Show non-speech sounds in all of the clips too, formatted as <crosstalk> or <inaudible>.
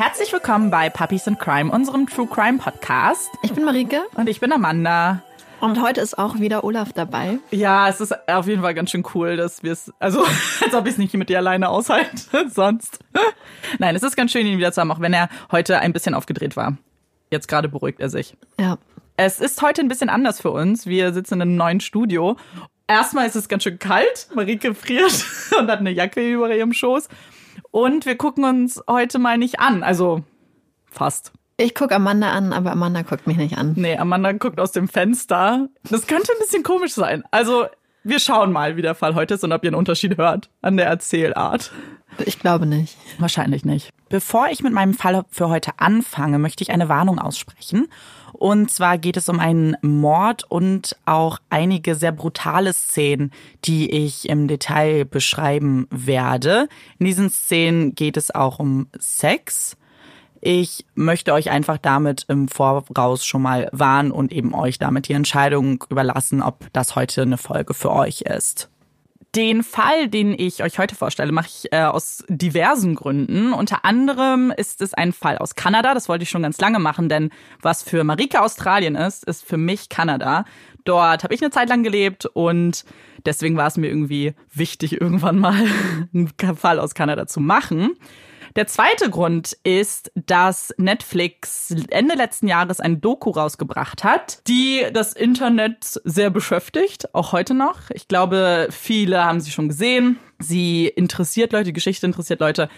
Herzlich willkommen bei Puppies and Crime, unserem True Crime Podcast. Ich bin Marike. Und ich bin Amanda. Und heute ist auch wieder Olaf dabei. Ja, es ist auf jeden Fall ganz schön cool, dass wir es, also <laughs> als ob ich es nicht mit dir alleine aushalte, <laughs> sonst. Nein, es ist ganz schön, ihn wieder zu haben, auch wenn er heute ein bisschen aufgedreht war. Jetzt gerade beruhigt er sich. Ja. Es ist heute ein bisschen anders für uns. Wir sitzen in einem neuen Studio. Erstmal ist es ganz schön kalt. Marike friert <laughs> und hat eine Jacke über ihrem Schoß. Und wir gucken uns heute mal nicht an. Also fast. Ich gucke Amanda an, aber Amanda guckt mich nicht an. Nee, Amanda guckt aus dem Fenster. Das könnte ein bisschen komisch sein. Also, wir schauen mal, wie der Fall heute ist und ob ihr einen Unterschied hört an der Erzählart. Ich glaube nicht. Wahrscheinlich nicht. Bevor ich mit meinem Fall für heute anfange, möchte ich eine Warnung aussprechen. Und zwar geht es um einen Mord und auch einige sehr brutale Szenen, die ich im Detail beschreiben werde. In diesen Szenen geht es auch um Sex. Ich möchte euch einfach damit im Voraus schon mal warnen und eben euch damit die Entscheidung überlassen, ob das heute eine Folge für euch ist. Den Fall, den ich euch heute vorstelle, mache ich äh, aus diversen Gründen. Unter anderem ist es ein Fall aus Kanada. Das wollte ich schon ganz lange machen, denn was für Marike Australien ist, ist für mich Kanada. Dort habe ich eine Zeit lang gelebt und deswegen war es mir irgendwie wichtig, <laughs> irgendwann mal einen Fall aus Kanada zu machen. Der zweite Grund ist, dass Netflix Ende letzten Jahres ein Doku rausgebracht hat, die das Internet sehr beschäftigt, auch heute noch. Ich glaube, viele haben sie schon gesehen. Sie interessiert Leute, die Geschichte interessiert Leute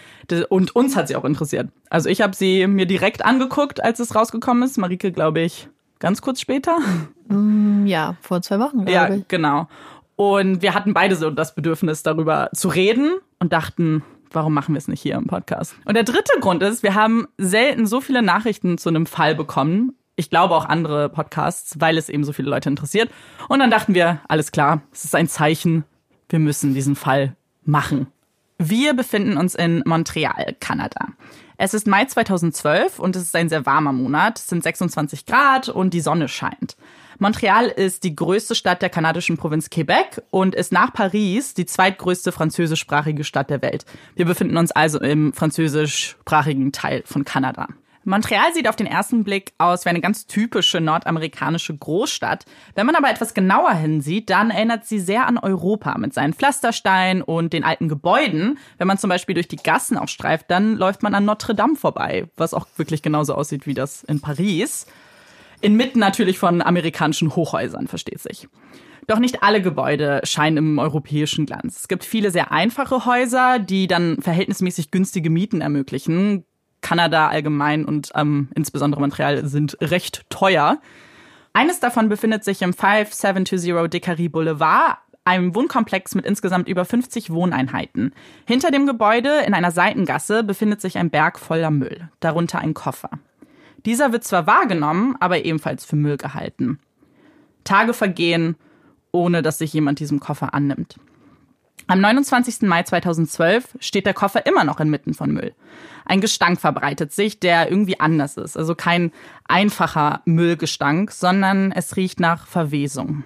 und uns hat sie auch interessiert. Also ich habe sie mir direkt angeguckt, als es rausgekommen ist. Marike, glaube ich, ganz kurz später. Mm, ja, vor zwei Wochen, glaube ja, ich. Ja, genau. Und wir hatten beide so das Bedürfnis, darüber zu reden und dachten, warum machen wir es nicht hier im Podcast? Und der dritte Grund ist, wir haben selten so viele Nachrichten zu einem Fall bekommen. Ich glaube auch andere Podcasts, weil es eben so viele Leute interessiert. Und dann dachten wir, alles klar, es ist ein Zeichen, wir müssen diesen Fall machen. Wir befinden uns in Montreal, Kanada. Es ist Mai 2012 und es ist ein sehr warmer Monat. Es sind 26 Grad und die Sonne scheint. Montreal ist die größte Stadt der kanadischen Provinz Quebec und ist nach Paris die zweitgrößte französischsprachige Stadt der Welt. Wir befinden uns also im französischsprachigen Teil von Kanada. Montreal sieht auf den ersten Blick aus wie eine ganz typische nordamerikanische Großstadt. Wenn man aber etwas genauer hinsieht, dann erinnert sie sehr an Europa mit seinen Pflastersteinen und den alten Gebäuden. Wenn man zum Beispiel durch die Gassen auch streift, dann läuft man an Notre Dame vorbei, was auch wirklich genauso aussieht wie das in Paris. Inmitten natürlich von amerikanischen Hochhäusern, versteht sich. Doch nicht alle Gebäude scheinen im europäischen Glanz. Es gibt viele sehr einfache Häuser, die dann verhältnismäßig günstige Mieten ermöglichen. Kanada allgemein und ähm, insbesondere Montreal sind recht teuer. Eines davon befindet sich im 5720 Dekari Boulevard, einem Wohnkomplex mit insgesamt über 50 Wohneinheiten. Hinter dem Gebäude in einer Seitengasse befindet sich ein Berg voller Müll, darunter ein Koffer. Dieser wird zwar wahrgenommen, aber ebenfalls für Müll gehalten. Tage vergehen, ohne dass sich jemand diesem Koffer annimmt. Am 29. Mai 2012 steht der Koffer immer noch inmitten von Müll. Ein Gestank verbreitet sich, der irgendwie anders ist. Also kein einfacher Müllgestank, sondern es riecht nach Verwesung.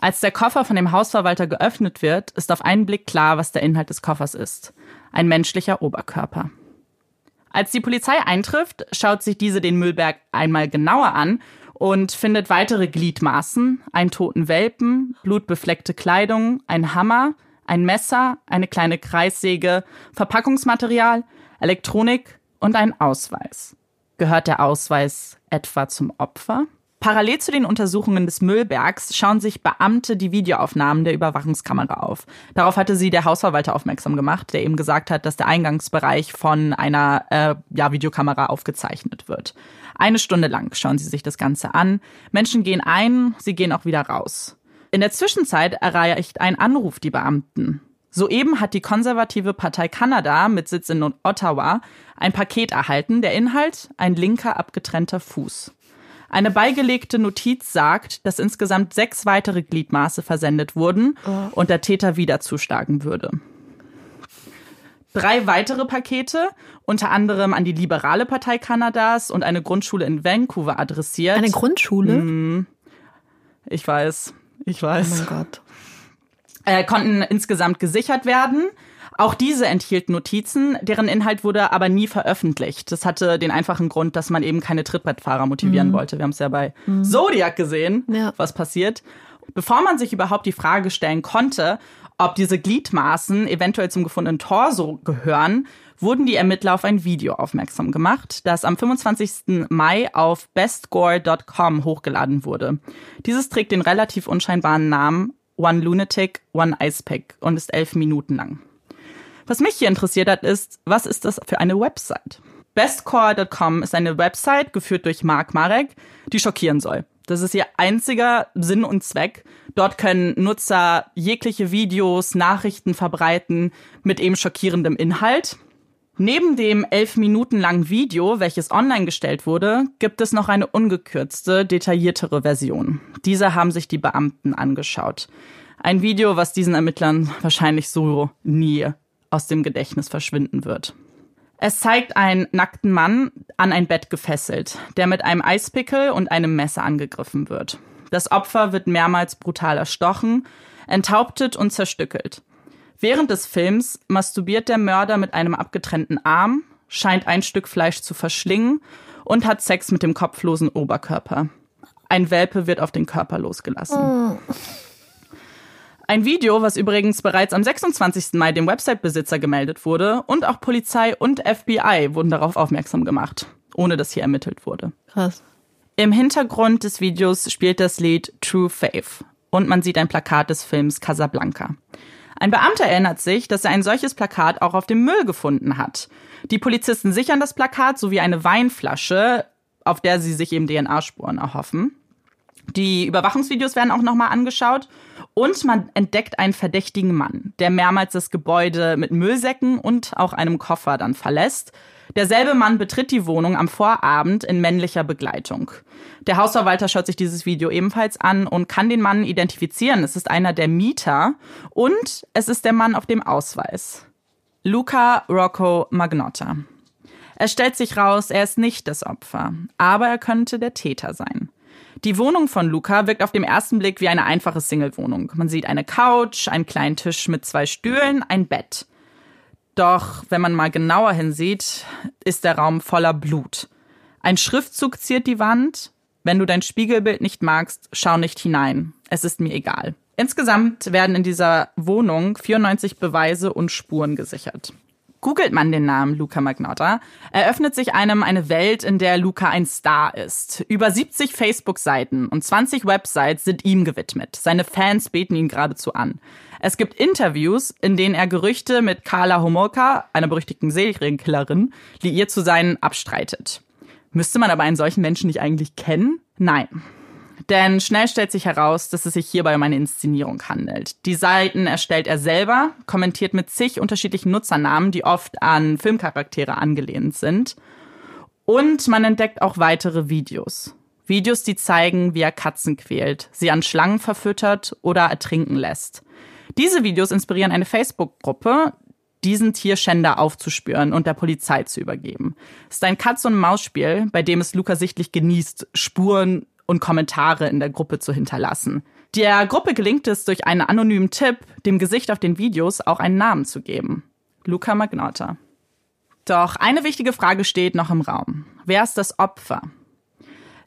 Als der Koffer von dem Hausverwalter geöffnet wird, ist auf einen Blick klar, was der Inhalt des Koffers ist. Ein menschlicher Oberkörper. Als die Polizei eintrifft, schaut sich diese den Müllberg einmal genauer an und findet weitere Gliedmaßen, einen toten Welpen, blutbefleckte Kleidung, ein Hammer, ein Messer, eine kleine Kreissäge, Verpackungsmaterial, Elektronik und einen Ausweis. Gehört der Ausweis etwa zum Opfer? Parallel zu den Untersuchungen des Müllbergs schauen sich Beamte die Videoaufnahmen der Überwachungskamera auf. Darauf hatte sie der Hausverwalter aufmerksam gemacht, der eben gesagt hat, dass der Eingangsbereich von einer äh, ja, Videokamera aufgezeichnet wird. Eine Stunde lang schauen sie sich das Ganze an. Menschen gehen ein, sie gehen auch wieder raus. In der Zwischenzeit erreicht ein Anruf die Beamten. Soeben hat die konservative Partei Kanada mit Sitz in Ottawa ein Paket erhalten, der Inhalt ein linker abgetrennter Fuß. Eine beigelegte Notiz sagt, dass insgesamt sechs weitere Gliedmaße versendet wurden oh. und der Täter wieder zuschlagen würde. Drei weitere Pakete, unter anderem an die Liberale Partei Kanadas und eine Grundschule in Vancouver adressiert. Eine Grundschule? Hm, ich weiß, ich weiß. Oh mein Gott. Äh, konnten insgesamt gesichert werden. Auch diese enthielten Notizen, deren Inhalt wurde aber nie veröffentlicht. Das hatte den einfachen Grund, dass man eben keine Trittbrettfahrer motivieren mhm. wollte. Wir haben es ja bei mhm. Zodiac gesehen, ja. was passiert. Bevor man sich überhaupt die Frage stellen konnte, ob diese Gliedmaßen eventuell zum gefundenen Torso gehören, wurden die Ermittler auf ein Video aufmerksam gemacht, das am 25. Mai auf bestgore.com hochgeladen wurde. Dieses trägt den relativ unscheinbaren Namen One Lunatic, One Ice Pick und ist elf Minuten lang. Was mich hier interessiert hat, ist, was ist das für eine Website? Bestcore.com ist eine Website, geführt durch Mark Marek, die schockieren soll. Das ist ihr einziger Sinn und Zweck. Dort können Nutzer jegliche Videos, Nachrichten verbreiten mit eben schockierendem Inhalt. Neben dem elf Minuten langen Video, welches online gestellt wurde, gibt es noch eine ungekürzte, detailliertere Version. Diese haben sich die Beamten angeschaut. Ein Video, was diesen Ermittlern wahrscheinlich so nie aus dem Gedächtnis verschwinden wird. Es zeigt einen nackten Mann an ein Bett gefesselt, der mit einem Eispickel und einem Messer angegriffen wird. Das Opfer wird mehrmals brutal erstochen, enthauptet und zerstückelt. Während des Films masturbiert der Mörder mit einem abgetrennten Arm, scheint ein Stück Fleisch zu verschlingen und hat Sex mit dem kopflosen Oberkörper. Ein Welpe wird auf den Körper losgelassen. Oh. Ein Video, was übrigens bereits am 26. Mai dem Website-Besitzer gemeldet wurde und auch Polizei und FBI wurden darauf aufmerksam gemacht, ohne dass hier ermittelt wurde. Krass. Im Hintergrund des Videos spielt das Lied True Faith und man sieht ein Plakat des Films Casablanca. Ein Beamter erinnert sich, dass er ein solches Plakat auch auf dem Müll gefunden hat. Die Polizisten sichern das Plakat sowie eine Weinflasche, auf der sie sich eben DNA-Spuren erhoffen. Die Überwachungsvideos werden auch nochmal angeschaut und man entdeckt einen verdächtigen Mann, der mehrmals das Gebäude mit Müllsäcken und auch einem Koffer dann verlässt. Derselbe Mann betritt die Wohnung am Vorabend in männlicher Begleitung. Der Hausverwalter schaut sich dieses Video ebenfalls an und kann den Mann identifizieren. Es ist einer der Mieter und es ist der Mann auf dem Ausweis. Luca Rocco Magnotta. Es stellt sich raus, er ist nicht das Opfer, aber er könnte der Täter sein. Die Wohnung von Luca wirkt auf den ersten Blick wie eine einfache Single-Wohnung. Man sieht eine Couch, einen kleinen Tisch mit zwei Stühlen, ein Bett. Doch wenn man mal genauer hinsieht, ist der Raum voller Blut. Ein Schriftzug ziert die Wand. Wenn du dein Spiegelbild nicht magst, schau nicht hinein. Es ist mir egal. Insgesamt werden in dieser Wohnung 94 Beweise und Spuren gesichert. Googelt man den Namen Luca Magnotta, eröffnet sich einem eine Welt, in der Luca ein Star ist. Über 70 Facebook-Seiten und 20 Websites sind ihm gewidmet. Seine Fans beten ihn geradezu an. Es gibt Interviews, in denen er Gerüchte mit Carla Homolka, einer berüchtigten Serienkillerin, liiert zu sein, abstreitet. Müsste man aber einen solchen Menschen nicht eigentlich kennen? Nein. Denn schnell stellt sich heraus, dass es sich hierbei um eine Inszenierung handelt. Die Seiten erstellt er selber, kommentiert mit zig unterschiedlichen Nutzernamen, die oft an Filmcharaktere angelehnt sind. Und man entdeckt auch weitere Videos. Videos, die zeigen, wie er Katzen quält, sie an Schlangen verfüttert oder ertrinken lässt. Diese Videos inspirieren eine Facebook-Gruppe, diesen Tierschänder aufzuspüren und der Polizei zu übergeben. Es ist ein Katz- und Maus-Spiel, bei dem es Luca sichtlich genießt, Spuren und Kommentare in der Gruppe zu hinterlassen. Der Gruppe gelingt es durch einen anonymen Tipp, dem Gesicht auf den Videos auch einen Namen zu geben. Luca Magnotta. Doch eine wichtige Frage steht noch im Raum. Wer ist das Opfer?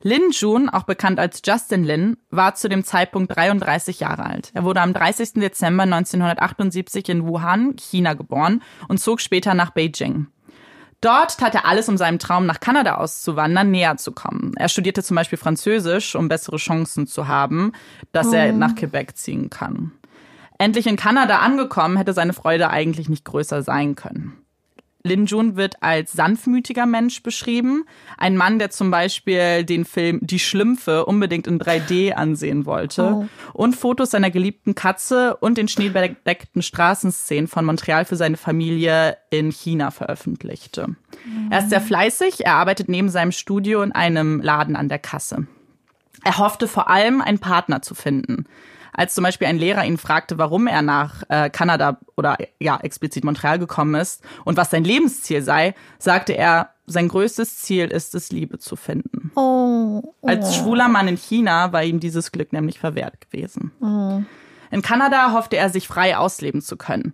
Lin Jun, auch bekannt als Justin Lin, war zu dem Zeitpunkt 33 Jahre alt. Er wurde am 30. Dezember 1978 in Wuhan, China geboren und zog später nach Beijing. Dort tat er alles, um seinem Traum nach Kanada auszuwandern, näher zu kommen. Er studierte zum Beispiel Französisch, um bessere Chancen zu haben, dass oh. er nach Quebec ziehen kann. Endlich in Kanada angekommen, hätte seine Freude eigentlich nicht größer sein können. Lin Jun wird als sanftmütiger Mensch beschrieben. Ein Mann, der zum Beispiel den Film Die Schlümpfe unbedingt in 3D ansehen wollte. Oh. Und Fotos seiner geliebten Katze und den schneebedeckten Straßenszenen von Montreal für seine Familie in China veröffentlichte. Mhm. Er ist sehr fleißig. Er arbeitet neben seinem Studio in einem Laden an der Kasse. Er hoffte vor allem, einen Partner zu finden. Als zum Beispiel ein Lehrer ihn fragte, warum er nach äh, Kanada oder ja explizit Montreal gekommen ist und was sein Lebensziel sei, sagte er, sein größtes Ziel ist es, Liebe zu finden. Oh, oh. Als schwuler Mann in China war ihm dieses Glück nämlich verwehrt gewesen. Oh. In Kanada hoffte er, sich frei ausleben zu können.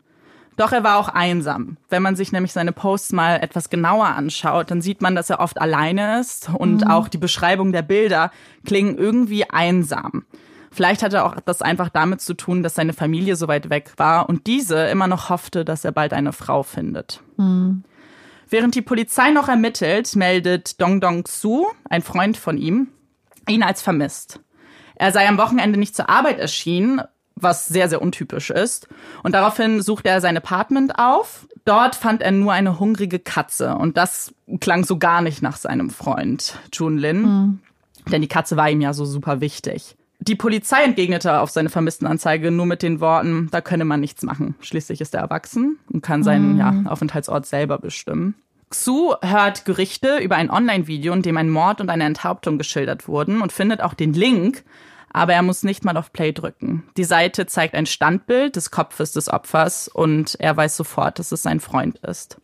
Doch er war auch einsam. Wenn man sich nämlich seine Posts mal etwas genauer anschaut, dann sieht man, dass er oft alleine ist und mhm. auch die Beschreibung der Bilder klingen irgendwie einsam. Vielleicht hatte auch das einfach damit zu tun, dass seine Familie so weit weg war und diese immer noch hoffte, dass er bald eine Frau findet. Mhm. Während die Polizei noch ermittelt, meldet Dong Dong Su, ein Freund von ihm, ihn als vermisst. Er sei am Wochenende nicht zur Arbeit erschienen, was sehr, sehr untypisch ist. Und daraufhin suchte er sein Apartment auf. Dort fand er nur eine hungrige Katze. Und das klang so gar nicht nach seinem Freund, Jun Lin. Mhm. Denn die Katze war ihm ja so super wichtig. Die Polizei entgegnete auf seine Vermisstenanzeige nur mit den Worten, da könne man nichts machen. Schließlich ist er erwachsen und kann seinen mhm. ja, Aufenthaltsort selber bestimmen. Xu hört Gerüchte über ein Online-Video, in dem ein Mord und eine Enthauptung geschildert wurden und findet auch den Link, aber er muss nicht mal auf Play drücken. Die Seite zeigt ein Standbild des Kopfes des Opfers und er weiß sofort, dass es sein Freund ist.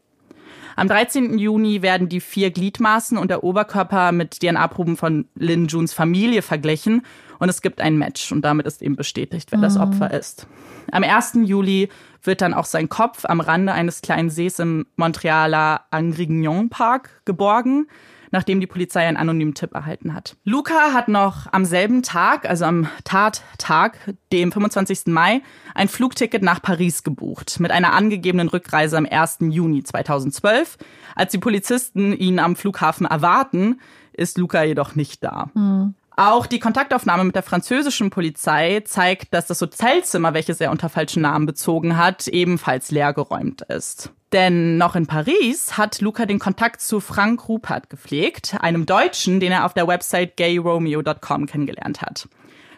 Am 13. Juni werden die vier Gliedmaßen und der Oberkörper mit DNA-Proben von Lin Juns Familie verglichen und es gibt ein Match und damit ist eben bestätigt, wer mhm. das Opfer ist. Am 1. Juli wird dann auch sein Kopf am Rande eines kleinen Sees im Montrealer Angrignon Park geborgen nachdem die Polizei einen anonymen Tipp erhalten hat. Luca hat noch am selben Tag, also am Tattag, dem 25. Mai, ein Flugticket nach Paris gebucht mit einer angegebenen Rückreise am 1. Juni 2012. Als die Polizisten ihn am Flughafen erwarten, ist Luca jedoch nicht da. Mhm. Auch die Kontaktaufnahme mit der französischen Polizei zeigt, dass das Hotelzimmer, welches er unter falschen Namen bezogen hat, ebenfalls leergeräumt ist. Denn noch in Paris hat Luca den Kontakt zu Frank Rupert gepflegt, einem Deutschen, den er auf der Website gayromeo.com kennengelernt hat.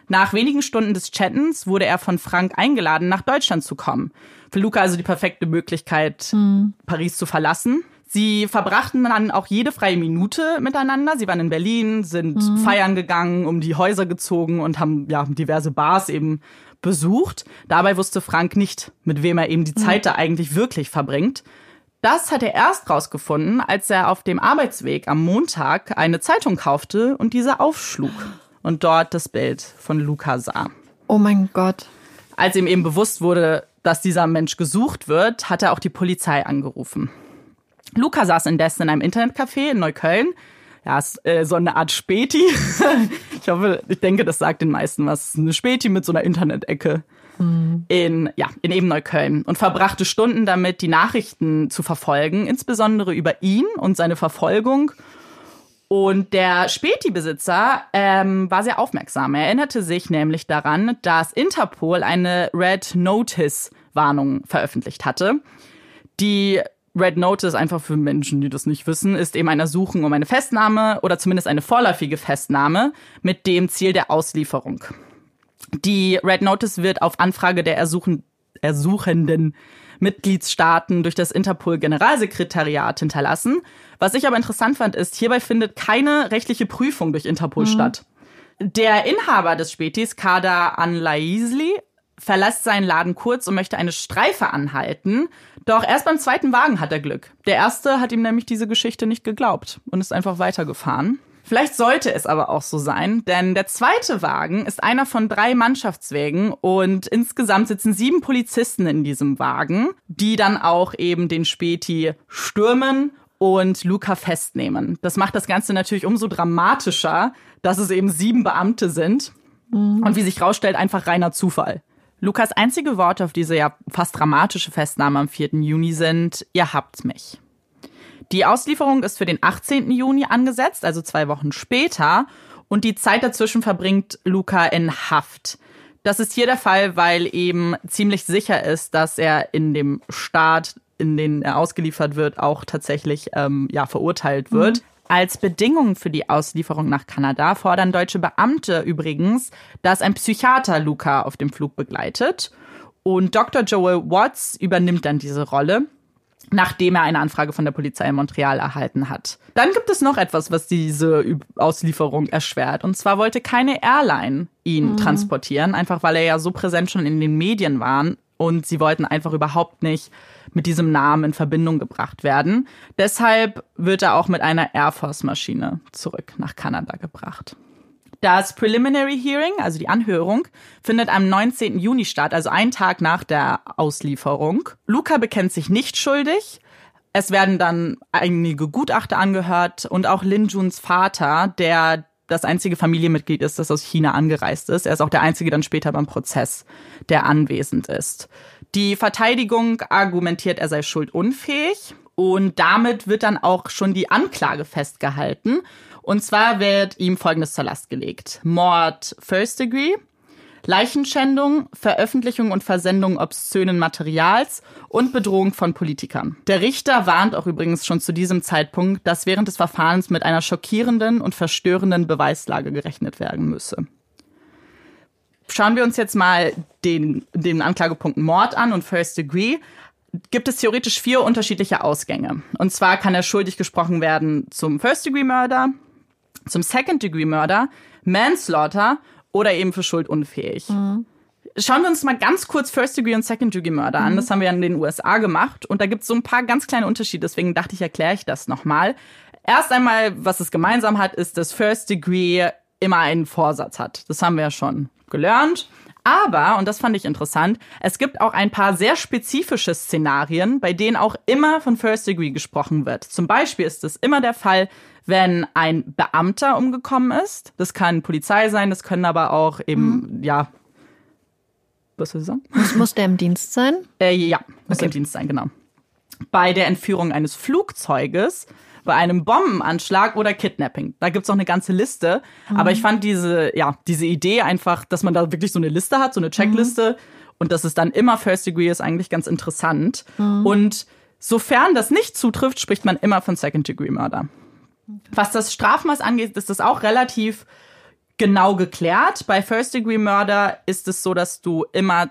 Nach wenigen Stunden des Chattens wurde er von Frank eingeladen, nach Deutschland zu kommen. Für Luca also die perfekte Möglichkeit, mhm. Paris zu verlassen. Sie verbrachten dann auch jede freie Minute miteinander. Sie waren in Berlin, sind mhm. feiern gegangen, um die Häuser gezogen und haben ja diverse Bars eben besucht. Dabei wusste Frank nicht, mit wem er eben die mhm. Zeit da eigentlich wirklich verbringt. Das hat er erst rausgefunden, als er auf dem Arbeitsweg am Montag eine Zeitung kaufte und diese aufschlug und dort das Bild von Luca sah. Oh mein Gott. Als ihm eben bewusst wurde, dass dieser Mensch gesucht wird, hat er auch die Polizei angerufen. Luca saß indessen in einem Internetcafé in Neukölln. Ja, ist, äh, so eine Art Späti. <laughs> ich hoffe, ich denke, das sagt den meisten was. Eine Späti mit so einer Internetecke mhm. in, ja, in eben Neukölln und verbrachte Stunden damit, die Nachrichten zu verfolgen, insbesondere über ihn und seine Verfolgung. Und der Späti-Besitzer ähm, war sehr aufmerksam. Er erinnerte sich nämlich daran, dass Interpol eine Red Notice-Warnung veröffentlicht hatte. Die Red Notice, einfach für Menschen, die das nicht wissen, ist eben eine Ersuchung um eine Festnahme oder zumindest eine vorläufige Festnahme mit dem Ziel der Auslieferung. Die Red Notice wird auf Anfrage der Ersuchen, ersuchenden Mitgliedsstaaten durch das Interpol-Generalsekretariat hinterlassen. Was ich aber interessant fand, ist, hierbei findet keine rechtliche Prüfung durch Interpol mhm. statt. Der Inhaber des Spätis, Kader Anlaisli, verlässt seinen Laden kurz und möchte eine Streife anhalten. Doch erst beim zweiten Wagen hat er Glück. Der erste hat ihm nämlich diese Geschichte nicht geglaubt und ist einfach weitergefahren. Vielleicht sollte es aber auch so sein, denn der zweite Wagen ist einer von drei Mannschaftswägen und insgesamt sitzen sieben Polizisten in diesem Wagen, die dann auch eben den Späti stürmen und Luca festnehmen. Das macht das Ganze natürlich umso dramatischer, dass es eben sieben Beamte sind. Mhm. Und wie sich rausstellt, einfach reiner Zufall. Lukas einzige Worte auf diese ja fast dramatische Festnahme am 4. Juni sind, ihr habt mich. Die Auslieferung ist für den 18. Juni angesetzt, also zwei Wochen später, und die Zeit dazwischen verbringt Luca in Haft. Das ist hier der Fall, weil eben ziemlich sicher ist, dass er in dem Staat, in den er ausgeliefert wird, auch tatsächlich ähm, ja verurteilt wird. Mhm. Als Bedingung für die Auslieferung nach Kanada fordern deutsche Beamte übrigens, dass ein Psychiater Luca auf dem Flug begleitet. Und Dr. Joel Watts übernimmt dann diese Rolle, nachdem er eine Anfrage von der Polizei in Montreal erhalten hat. Dann gibt es noch etwas, was diese Auslieferung erschwert. Und zwar wollte keine Airline ihn mhm. transportieren, einfach weil er ja so präsent schon in den Medien war. Und sie wollten einfach überhaupt nicht mit diesem Namen in Verbindung gebracht werden. Deshalb wird er auch mit einer Air Force Maschine zurück nach Kanada gebracht. Das Preliminary Hearing, also die Anhörung, findet am 19. Juni statt, also einen Tag nach der Auslieferung. Luca bekennt sich nicht schuldig. Es werden dann einige Gutachter angehört und auch Lin Juns Vater, der das einzige Familienmitglied ist, das aus China angereist ist. Er ist auch der einzige dann später beim Prozess, der anwesend ist. Die Verteidigung argumentiert, er sei schuldunfähig und damit wird dann auch schon die Anklage festgehalten. Und zwar wird ihm Folgendes zur Last gelegt. Mord First Degree, Leichenschändung, Veröffentlichung und Versendung obszönen Materials und Bedrohung von Politikern. Der Richter warnt auch übrigens schon zu diesem Zeitpunkt, dass während des Verfahrens mit einer schockierenden und verstörenden Beweislage gerechnet werden müsse. Schauen wir uns jetzt mal den, den Anklagepunkt Mord an und First Degree. Gibt es theoretisch vier unterschiedliche Ausgänge. Und zwar kann er schuldig gesprochen werden zum First Degree Murder, zum Second Degree Murder, Manslaughter oder eben für schuldunfähig. Mhm. Schauen wir uns mal ganz kurz First Degree und Second Degree Murder an. Mhm. Das haben wir in den USA gemacht. Und da gibt es so ein paar ganz kleine Unterschiede. Deswegen dachte ich, erkläre ich das nochmal. Erst einmal, was es gemeinsam hat, ist, dass First Degree immer einen Vorsatz hat. Das haben wir ja schon gelernt. Aber, und das fand ich interessant, es gibt auch ein paar sehr spezifische Szenarien, bei denen auch immer von First Degree gesprochen wird. Zum Beispiel ist es immer der Fall, wenn ein Beamter umgekommen ist. Das kann Polizei sein, das können aber auch eben, mhm. ja. Was soll ich sagen? Muss, muss der im Dienst sein? Äh, ja, muss okay. im Dienst sein, genau. Bei der Entführung eines Flugzeuges, bei einem Bombenanschlag oder Kidnapping. Da gibt's auch eine ganze Liste. Mhm. Aber ich fand diese, ja, diese Idee einfach, dass man da wirklich so eine Liste hat, so eine Checkliste mhm. und dass es dann immer First Degree ist, eigentlich ganz interessant. Mhm. Und sofern das nicht zutrifft, spricht man immer von Second Degree Murder. Was das Strafmaß angeht, ist das auch relativ genau geklärt. Bei First Degree Murder ist es so, dass du immer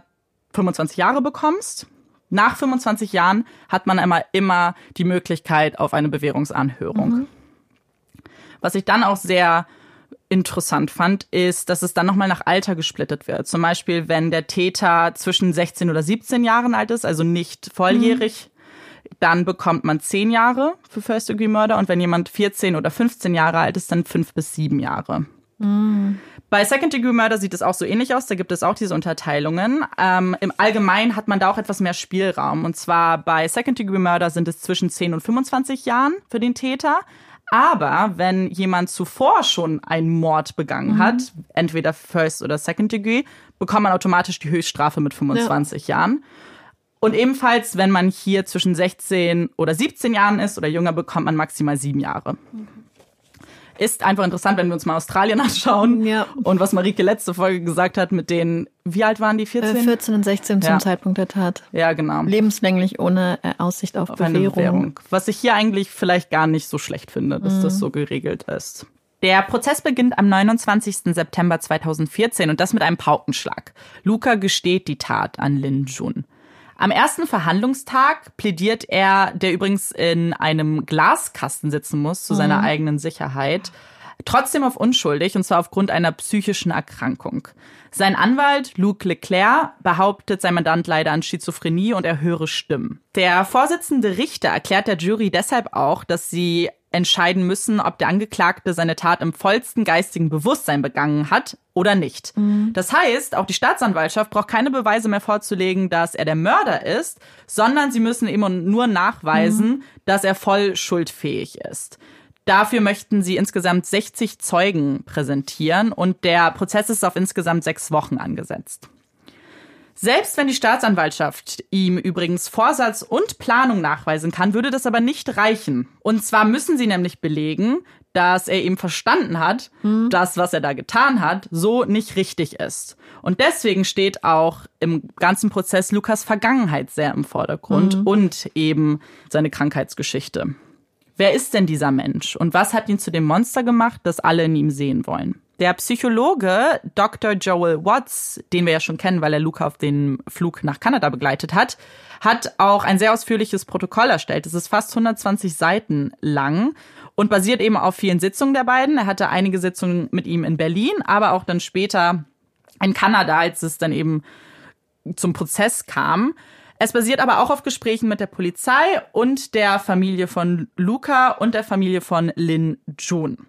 25 Jahre bekommst. Nach 25 Jahren hat man einmal immer die Möglichkeit auf eine Bewährungsanhörung. Mhm. Was ich dann auch sehr interessant fand, ist, dass es dann nochmal nach Alter gesplittet wird. Zum Beispiel, wenn der Täter zwischen 16 oder 17 Jahren alt ist, also nicht volljährig, mhm dann bekommt man zehn Jahre für First Degree Murder und wenn jemand 14 oder 15 Jahre alt ist, dann fünf bis sieben Jahre. Mhm. Bei Second Degree Murder sieht es auch so ähnlich aus. Da gibt es auch diese Unterteilungen. Ähm, Im Allgemeinen hat man da auch etwas mehr Spielraum. Und zwar bei Second Degree Murder sind es zwischen 10 und 25 Jahren für den Täter. Aber wenn jemand zuvor schon einen Mord begangen mhm. hat, entweder First oder Second Degree, bekommt man automatisch die Höchststrafe mit 25 ja. Jahren. Und ebenfalls, wenn man hier zwischen 16 oder 17 Jahren ist oder jünger, bekommt man maximal sieben Jahre. Ist einfach interessant, wenn wir uns mal Australien <laughs> anschauen. Ja. Und was Marike letzte Folge gesagt hat mit denen, wie alt waren die? 14? Äh, 14 und 16 zum Zeitpunkt der Tat. Ja, genau. Lebenslänglich ohne äh, Aussicht auf, auf Bewährung. Bewährung. Was ich hier eigentlich vielleicht gar nicht so schlecht finde, dass mhm. das so geregelt ist. Der Prozess beginnt am 29. September 2014 und das mit einem Paukenschlag. Luca gesteht die Tat an Lin Jun. Am ersten Verhandlungstag plädiert er, der übrigens in einem Glaskasten sitzen muss, zu seiner mhm. eigenen Sicherheit, trotzdem auf unschuldig, und zwar aufgrund einer psychischen Erkrankung. Sein Anwalt Luc Leclerc behauptet, sein Mandant leide an Schizophrenie und er höre Stimmen. Der Vorsitzende Richter erklärt der Jury deshalb auch, dass sie entscheiden müssen, ob der Angeklagte seine Tat im vollsten geistigen Bewusstsein begangen hat oder nicht. Mhm. Das heißt, auch die Staatsanwaltschaft braucht keine Beweise mehr vorzulegen, dass er der Mörder ist, sondern sie müssen eben nur nachweisen, mhm. dass er voll schuldfähig ist. Dafür möchten sie insgesamt 60 Zeugen präsentieren und der Prozess ist auf insgesamt sechs Wochen angesetzt. Selbst wenn die Staatsanwaltschaft ihm übrigens Vorsatz und Planung nachweisen kann, würde das aber nicht reichen. Und zwar müssen sie nämlich belegen, dass er eben verstanden hat, mhm. dass was er da getan hat, so nicht richtig ist. Und deswegen steht auch im ganzen Prozess Lukas Vergangenheit sehr im Vordergrund mhm. und eben seine Krankheitsgeschichte. Wer ist denn dieser Mensch und was hat ihn zu dem Monster gemacht, das alle in ihm sehen wollen? Der Psychologe Dr. Joel Watts, den wir ja schon kennen, weil er Luca auf den Flug nach Kanada begleitet hat, hat auch ein sehr ausführliches Protokoll erstellt. Es ist fast 120 Seiten lang und basiert eben auf vielen Sitzungen der beiden. Er hatte einige Sitzungen mit ihm in Berlin, aber auch dann später in Kanada, als es dann eben zum Prozess kam. Es basiert aber auch auf Gesprächen mit der Polizei und der Familie von Luca und der Familie von Lin Jun.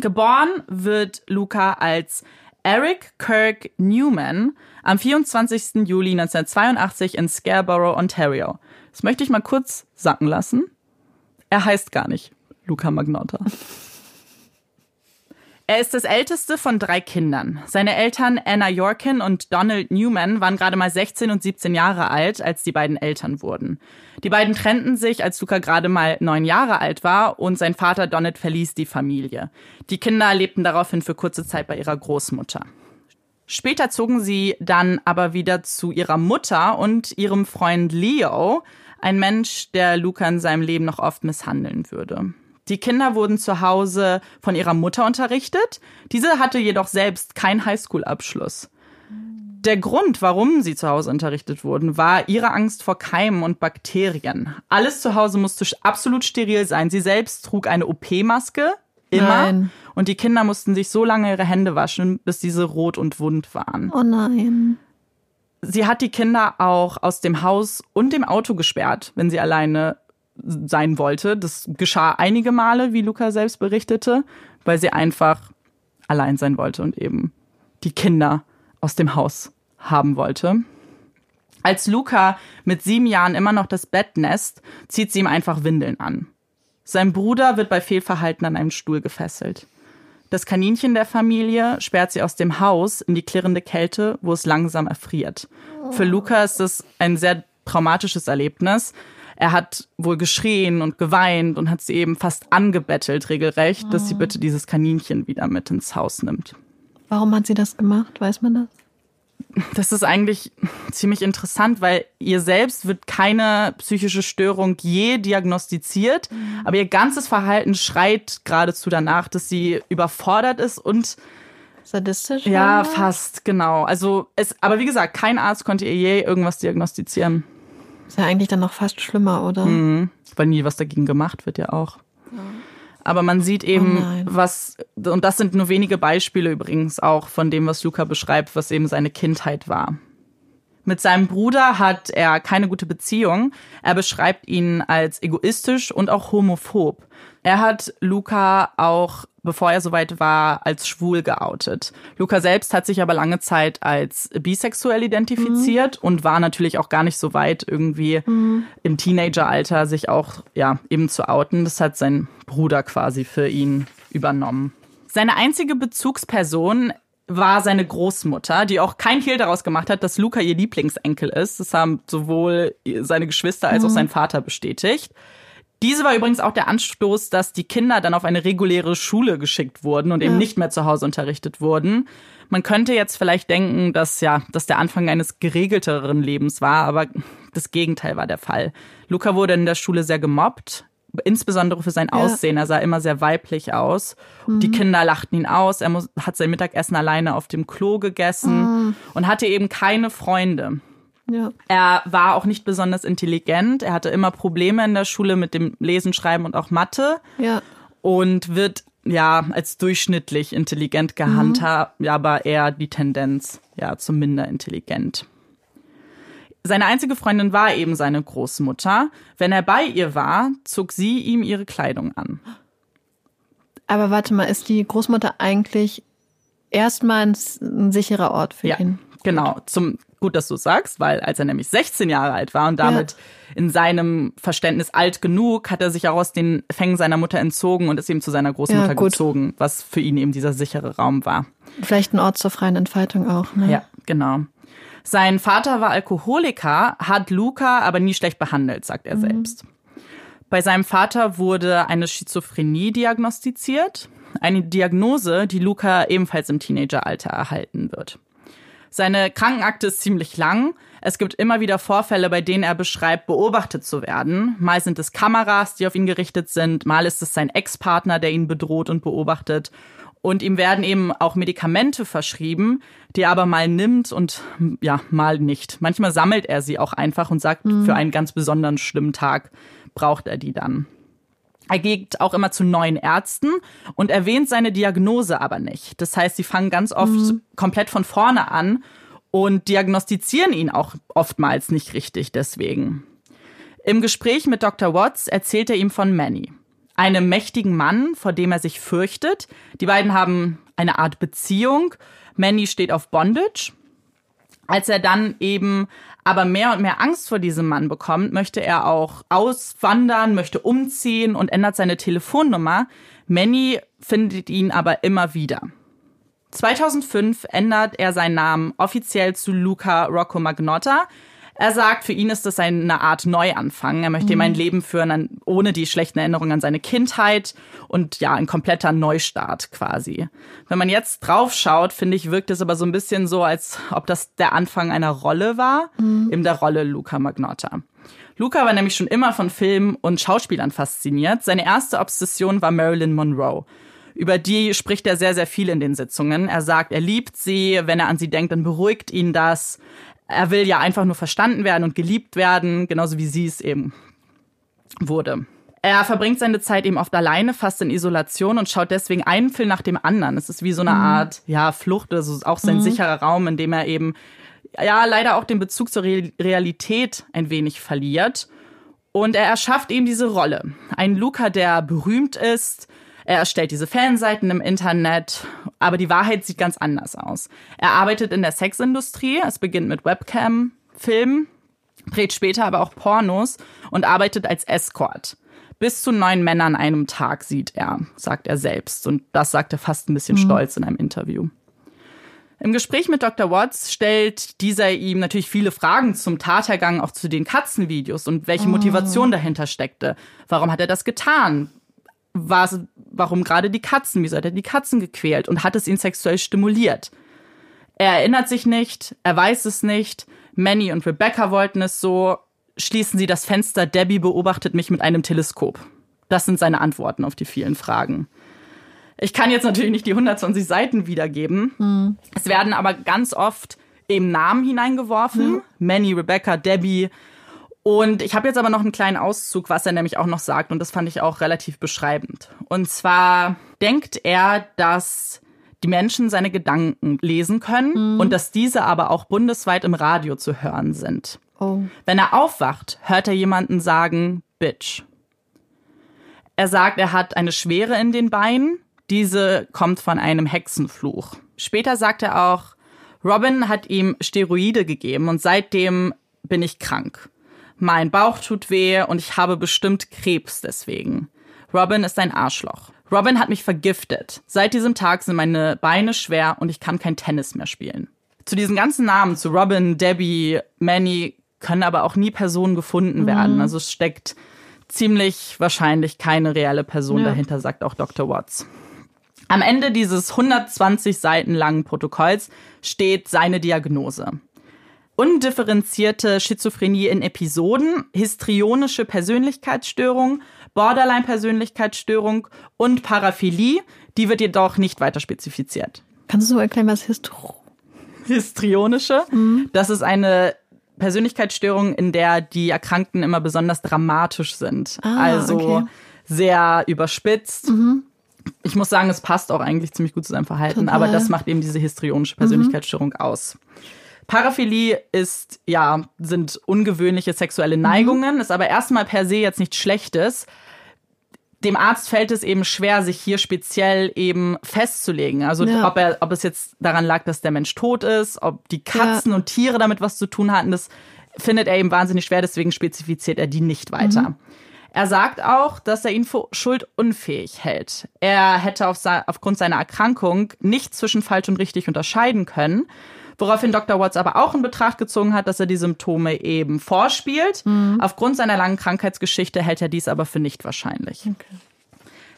Geboren wird Luca als Eric Kirk Newman am 24. Juli 1982 in Scarborough, Ontario. Das möchte ich mal kurz sacken lassen. Er heißt gar nicht Luca Magnotta. Er ist das älteste von drei Kindern. Seine Eltern Anna Yorkin und Donald Newman waren gerade mal 16 und 17 Jahre alt, als die beiden Eltern wurden. Die beiden trennten sich, als Luca gerade mal neun Jahre alt war und sein Vater Donald verließ die Familie. Die Kinder lebten daraufhin für kurze Zeit bei ihrer Großmutter. Später zogen sie dann aber wieder zu ihrer Mutter und ihrem Freund Leo, ein Mensch, der Luca in seinem Leben noch oft misshandeln würde. Die Kinder wurden zu Hause von ihrer Mutter unterrichtet. Diese hatte jedoch selbst keinen Highschool-Abschluss. Der Grund, warum sie zu Hause unterrichtet wurden, war ihre Angst vor Keimen und Bakterien. Alles zu Hause musste absolut steril sein. Sie selbst trug eine OP-Maske, immer. Nein. Und die Kinder mussten sich so lange ihre Hände waschen, bis diese rot und wund waren. Oh nein. Sie hat die Kinder auch aus dem Haus und dem Auto gesperrt, wenn sie alleine sein wollte. Das geschah einige Male, wie Luca selbst berichtete, weil sie einfach allein sein wollte und eben die Kinder aus dem Haus haben wollte. Als Luca mit sieben Jahren immer noch das Bett nässt, zieht sie ihm einfach Windeln an. Sein Bruder wird bei Fehlverhalten an einem Stuhl gefesselt. Das Kaninchen der Familie sperrt sie aus dem Haus in die klirrende Kälte, wo es langsam erfriert. Für Luca ist es ein sehr traumatisches Erlebnis, er hat wohl geschrien und geweint und hat sie eben fast angebettelt, regelrecht, oh. dass sie ah. bitte dieses Kaninchen wieder mit ins Haus nimmt. Warum hat sie das gemacht? Weiß man das? Das ist eigentlich ziemlich interessant, weil ihr selbst wird keine psychische Störung je diagnostiziert, mhm. aber ihr ganzes Verhalten schreit geradezu danach, dass sie überfordert ist und sadistisch. Ja, fast genau. Also es, aber wie gesagt, kein Arzt konnte ihr je irgendwas diagnostizieren. Ist ja eigentlich dann noch fast schlimmer, oder? Mhm, weil nie was dagegen gemacht wird ja auch. Ja. Aber man sieht eben, oh was, und das sind nur wenige Beispiele übrigens auch von dem, was Luca beschreibt, was eben seine Kindheit war. Mit seinem Bruder hat er keine gute Beziehung. Er beschreibt ihn als egoistisch und auch homophob. Er hat Luca auch bevor er soweit war, als schwul geoutet. Luca selbst hat sich aber lange Zeit als bisexuell identifiziert mhm. und war natürlich auch gar nicht so weit, irgendwie mhm. im Teenageralter sich auch ja eben zu outen. Das hat sein Bruder quasi für ihn übernommen. Seine einzige Bezugsperson war seine Großmutter, die auch kein Hehl daraus gemacht hat, dass Luca ihr Lieblingsenkel ist. Das haben sowohl seine Geschwister als auch mhm. sein Vater bestätigt. Diese war übrigens auch der Anstoß, dass die Kinder dann auf eine reguläre Schule geschickt wurden und eben ja. nicht mehr zu Hause unterrichtet wurden. Man könnte jetzt vielleicht denken, dass ja, dass der Anfang eines geregelteren Lebens war, aber das Gegenteil war der Fall. Luca wurde in der Schule sehr gemobbt, insbesondere für sein Aussehen. Er sah immer sehr weiblich aus. Mhm. Die Kinder lachten ihn aus. Er muss, hat sein Mittagessen alleine auf dem Klo gegessen mhm. und hatte eben keine Freunde. Ja. Er war auch nicht besonders intelligent. Er hatte immer Probleme in der Schule mit dem Lesen, Schreiben und auch Mathe. Ja. Und wird ja als durchschnittlich intelligent gehandhabt, mhm. aber eher die Tendenz ja zum minder intelligent. Seine einzige Freundin war eben seine Großmutter. Wenn er bei ihr war, zog sie ihm ihre Kleidung an. Aber warte mal, ist die Großmutter eigentlich erstmal ein sicherer Ort für ja, ihn? Genau, zum gut, dass du sagst, weil als er nämlich 16 Jahre alt war und damit ja. in seinem Verständnis alt genug, hat er sich auch aus den Fängen seiner Mutter entzogen und ist eben zu seiner Großmutter ja, gezogen, was für ihn eben dieser sichere Raum war. Vielleicht ein Ort zur freien Entfaltung auch, ne? Ja, genau. Sein Vater war Alkoholiker, hat Luca aber nie schlecht behandelt, sagt er mhm. selbst. Bei seinem Vater wurde eine Schizophrenie diagnostiziert, eine Diagnose, die Luca ebenfalls im Teenageralter erhalten wird. Seine Krankenakte ist ziemlich lang. Es gibt immer wieder Vorfälle, bei denen er beschreibt, beobachtet zu werden. Mal sind es Kameras, die auf ihn gerichtet sind, mal ist es sein Ex-Partner, der ihn bedroht und beobachtet. Und ihm werden eben auch Medikamente verschrieben, die er aber mal nimmt und ja, mal nicht. Manchmal sammelt er sie auch einfach und sagt, mhm. für einen ganz besonderen schlimmen Tag braucht er die dann. Er geht auch immer zu neuen Ärzten und erwähnt seine Diagnose aber nicht. Das heißt, sie fangen ganz oft mhm. komplett von vorne an und diagnostizieren ihn auch oftmals nicht richtig deswegen. Im Gespräch mit Dr. Watts erzählt er ihm von Manny. einem mächtigen Mann, vor dem er sich fürchtet. Die beiden haben eine Art Beziehung. Manny steht auf Bondage. Als er dann eben aber mehr und mehr Angst vor diesem Mann bekommt, möchte er auch auswandern, möchte umziehen und ändert seine Telefonnummer. Manny findet ihn aber immer wieder. 2005 ändert er seinen Namen offiziell zu Luca Rocco Magnotta. Er sagt, für ihn ist das eine Art Neuanfang. Er möchte mhm. ihm ein Leben führen, ohne die schlechten Erinnerungen an seine Kindheit und ja, ein kompletter Neustart quasi. Wenn man jetzt drauf schaut, finde ich, wirkt es aber so ein bisschen so, als ob das der Anfang einer Rolle war, mhm. eben der Rolle Luca Magnotta. Luca war nämlich schon immer von Filmen und Schauspielern fasziniert. Seine erste Obsession war Marilyn Monroe. Über die spricht er sehr, sehr viel in den Sitzungen. Er sagt, er liebt sie. Wenn er an sie denkt, dann beruhigt ihn das. Er will ja einfach nur verstanden werden und geliebt werden, genauso wie sie es eben wurde. Er verbringt seine Zeit eben oft alleine, fast in Isolation und schaut deswegen einen Film nach dem anderen. Es ist wie so eine mhm. Art, ja, Flucht, also auch sein mhm. sicherer Raum, in dem er eben, ja, leider auch den Bezug zur Realität ein wenig verliert. Und er erschafft eben diese Rolle. Ein Luca, der berühmt ist, er erstellt diese Fanseiten im Internet, aber die Wahrheit sieht ganz anders aus. Er arbeitet in der Sexindustrie, es beginnt mit Webcam-Filmen, dreht später aber auch Pornos und arbeitet als Escort. Bis zu neun Männern an einem Tag sieht er, sagt er selbst. Und das sagt er fast ein bisschen mhm. stolz in einem Interview. Im Gespräch mit Dr. Watts stellt dieser ihm natürlich viele Fragen zum Tathergang, auch zu den Katzenvideos und welche oh. Motivation dahinter steckte. Warum hat er das getan? Was, warum gerade die Katzen, wieso hat er die Katzen gequält und hat es ihn sexuell stimuliert. Er erinnert sich nicht, er weiß es nicht, Manny und Rebecca wollten es so, schließen sie das Fenster, Debbie beobachtet mich mit einem Teleskop. Das sind seine Antworten auf die vielen Fragen. Ich kann jetzt natürlich nicht die 120 Seiten wiedergeben. Mhm. Es werden aber ganz oft eben Namen hineingeworfen. Mhm. Manny, Rebecca, Debbie, und ich habe jetzt aber noch einen kleinen Auszug, was er nämlich auch noch sagt, und das fand ich auch relativ beschreibend. Und zwar denkt er, dass die Menschen seine Gedanken lesen können mhm. und dass diese aber auch bundesweit im Radio zu hören sind. Oh. Wenn er aufwacht, hört er jemanden sagen, Bitch. Er sagt, er hat eine Schwere in den Beinen. Diese kommt von einem Hexenfluch. Später sagt er auch, Robin hat ihm Steroide gegeben und seitdem bin ich krank mein Bauch tut weh und ich habe bestimmt Krebs deswegen. Robin ist ein Arschloch. Robin hat mich vergiftet. Seit diesem Tag sind meine Beine schwer und ich kann kein Tennis mehr spielen. Zu diesen ganzen Namen, zu Robin, Debbie, Manny, können aber auch nie Personen gefunden mhm. werden. Also es steckt ziemlich wahrscheinlich keine reelle Person ja. dahinter, sagt auch Dr. Watts. Am Ende dieses 120 Seiten langen Protokolls steht seine Diagnose undifferenzierte Schizophrenie in Episoden, histrionische Persönlichkeitsstörung, Borderline-Persönlichkeitsstörung und Paraphilie. Die wird jedoch nicht weiter spezifiziert. Kannst du so erklären, was Histro Histrionische? Mhm. Das ist eine Persönlichkeitsstörung, in der die Erkrankten immer besonders dramatisch sind. Ah, also okay. sehr überspitzt. Mhm. Ich muss sagen, es passt auch eigentlich ziemlich gut zu seinem Verhalten, Total. aber das macht eben diese histrionische. Persönlichkeitsstörung mhm. aus. Paraphilie ist, ja, sind ungewöhnliche sexuelle Neigungen, mhm. ist aber erstmal per se jetzt nichts Schlechtes. Dem Arzt fällt es eben schwer, sich hier speziell eben festzulegen. Also ja. ob er, ob es jetzt daran lag, dass der Mensch tot ist, ob die Katzen ja. und Tiere damit was zu tun hatten, das findet er eben wahnsinnig schwer, deswegen spezifiziert er die nicht weiter. Mhm. Er sagt auch, dass er ihn für schuldunfähig hält. Er hätte auf aufgrund seiner Erkrankung nicht zwischen falsch und richtig unterscheiden können Woraufhin Dr. Watts aber auch in Betracht gezogen hat, dass er die Symptome eben vorspielt. Mhm. Aufgrund seiner langen Krankheitsgeschichte hält er dies aber für nicht wahrscheinlich. Okay.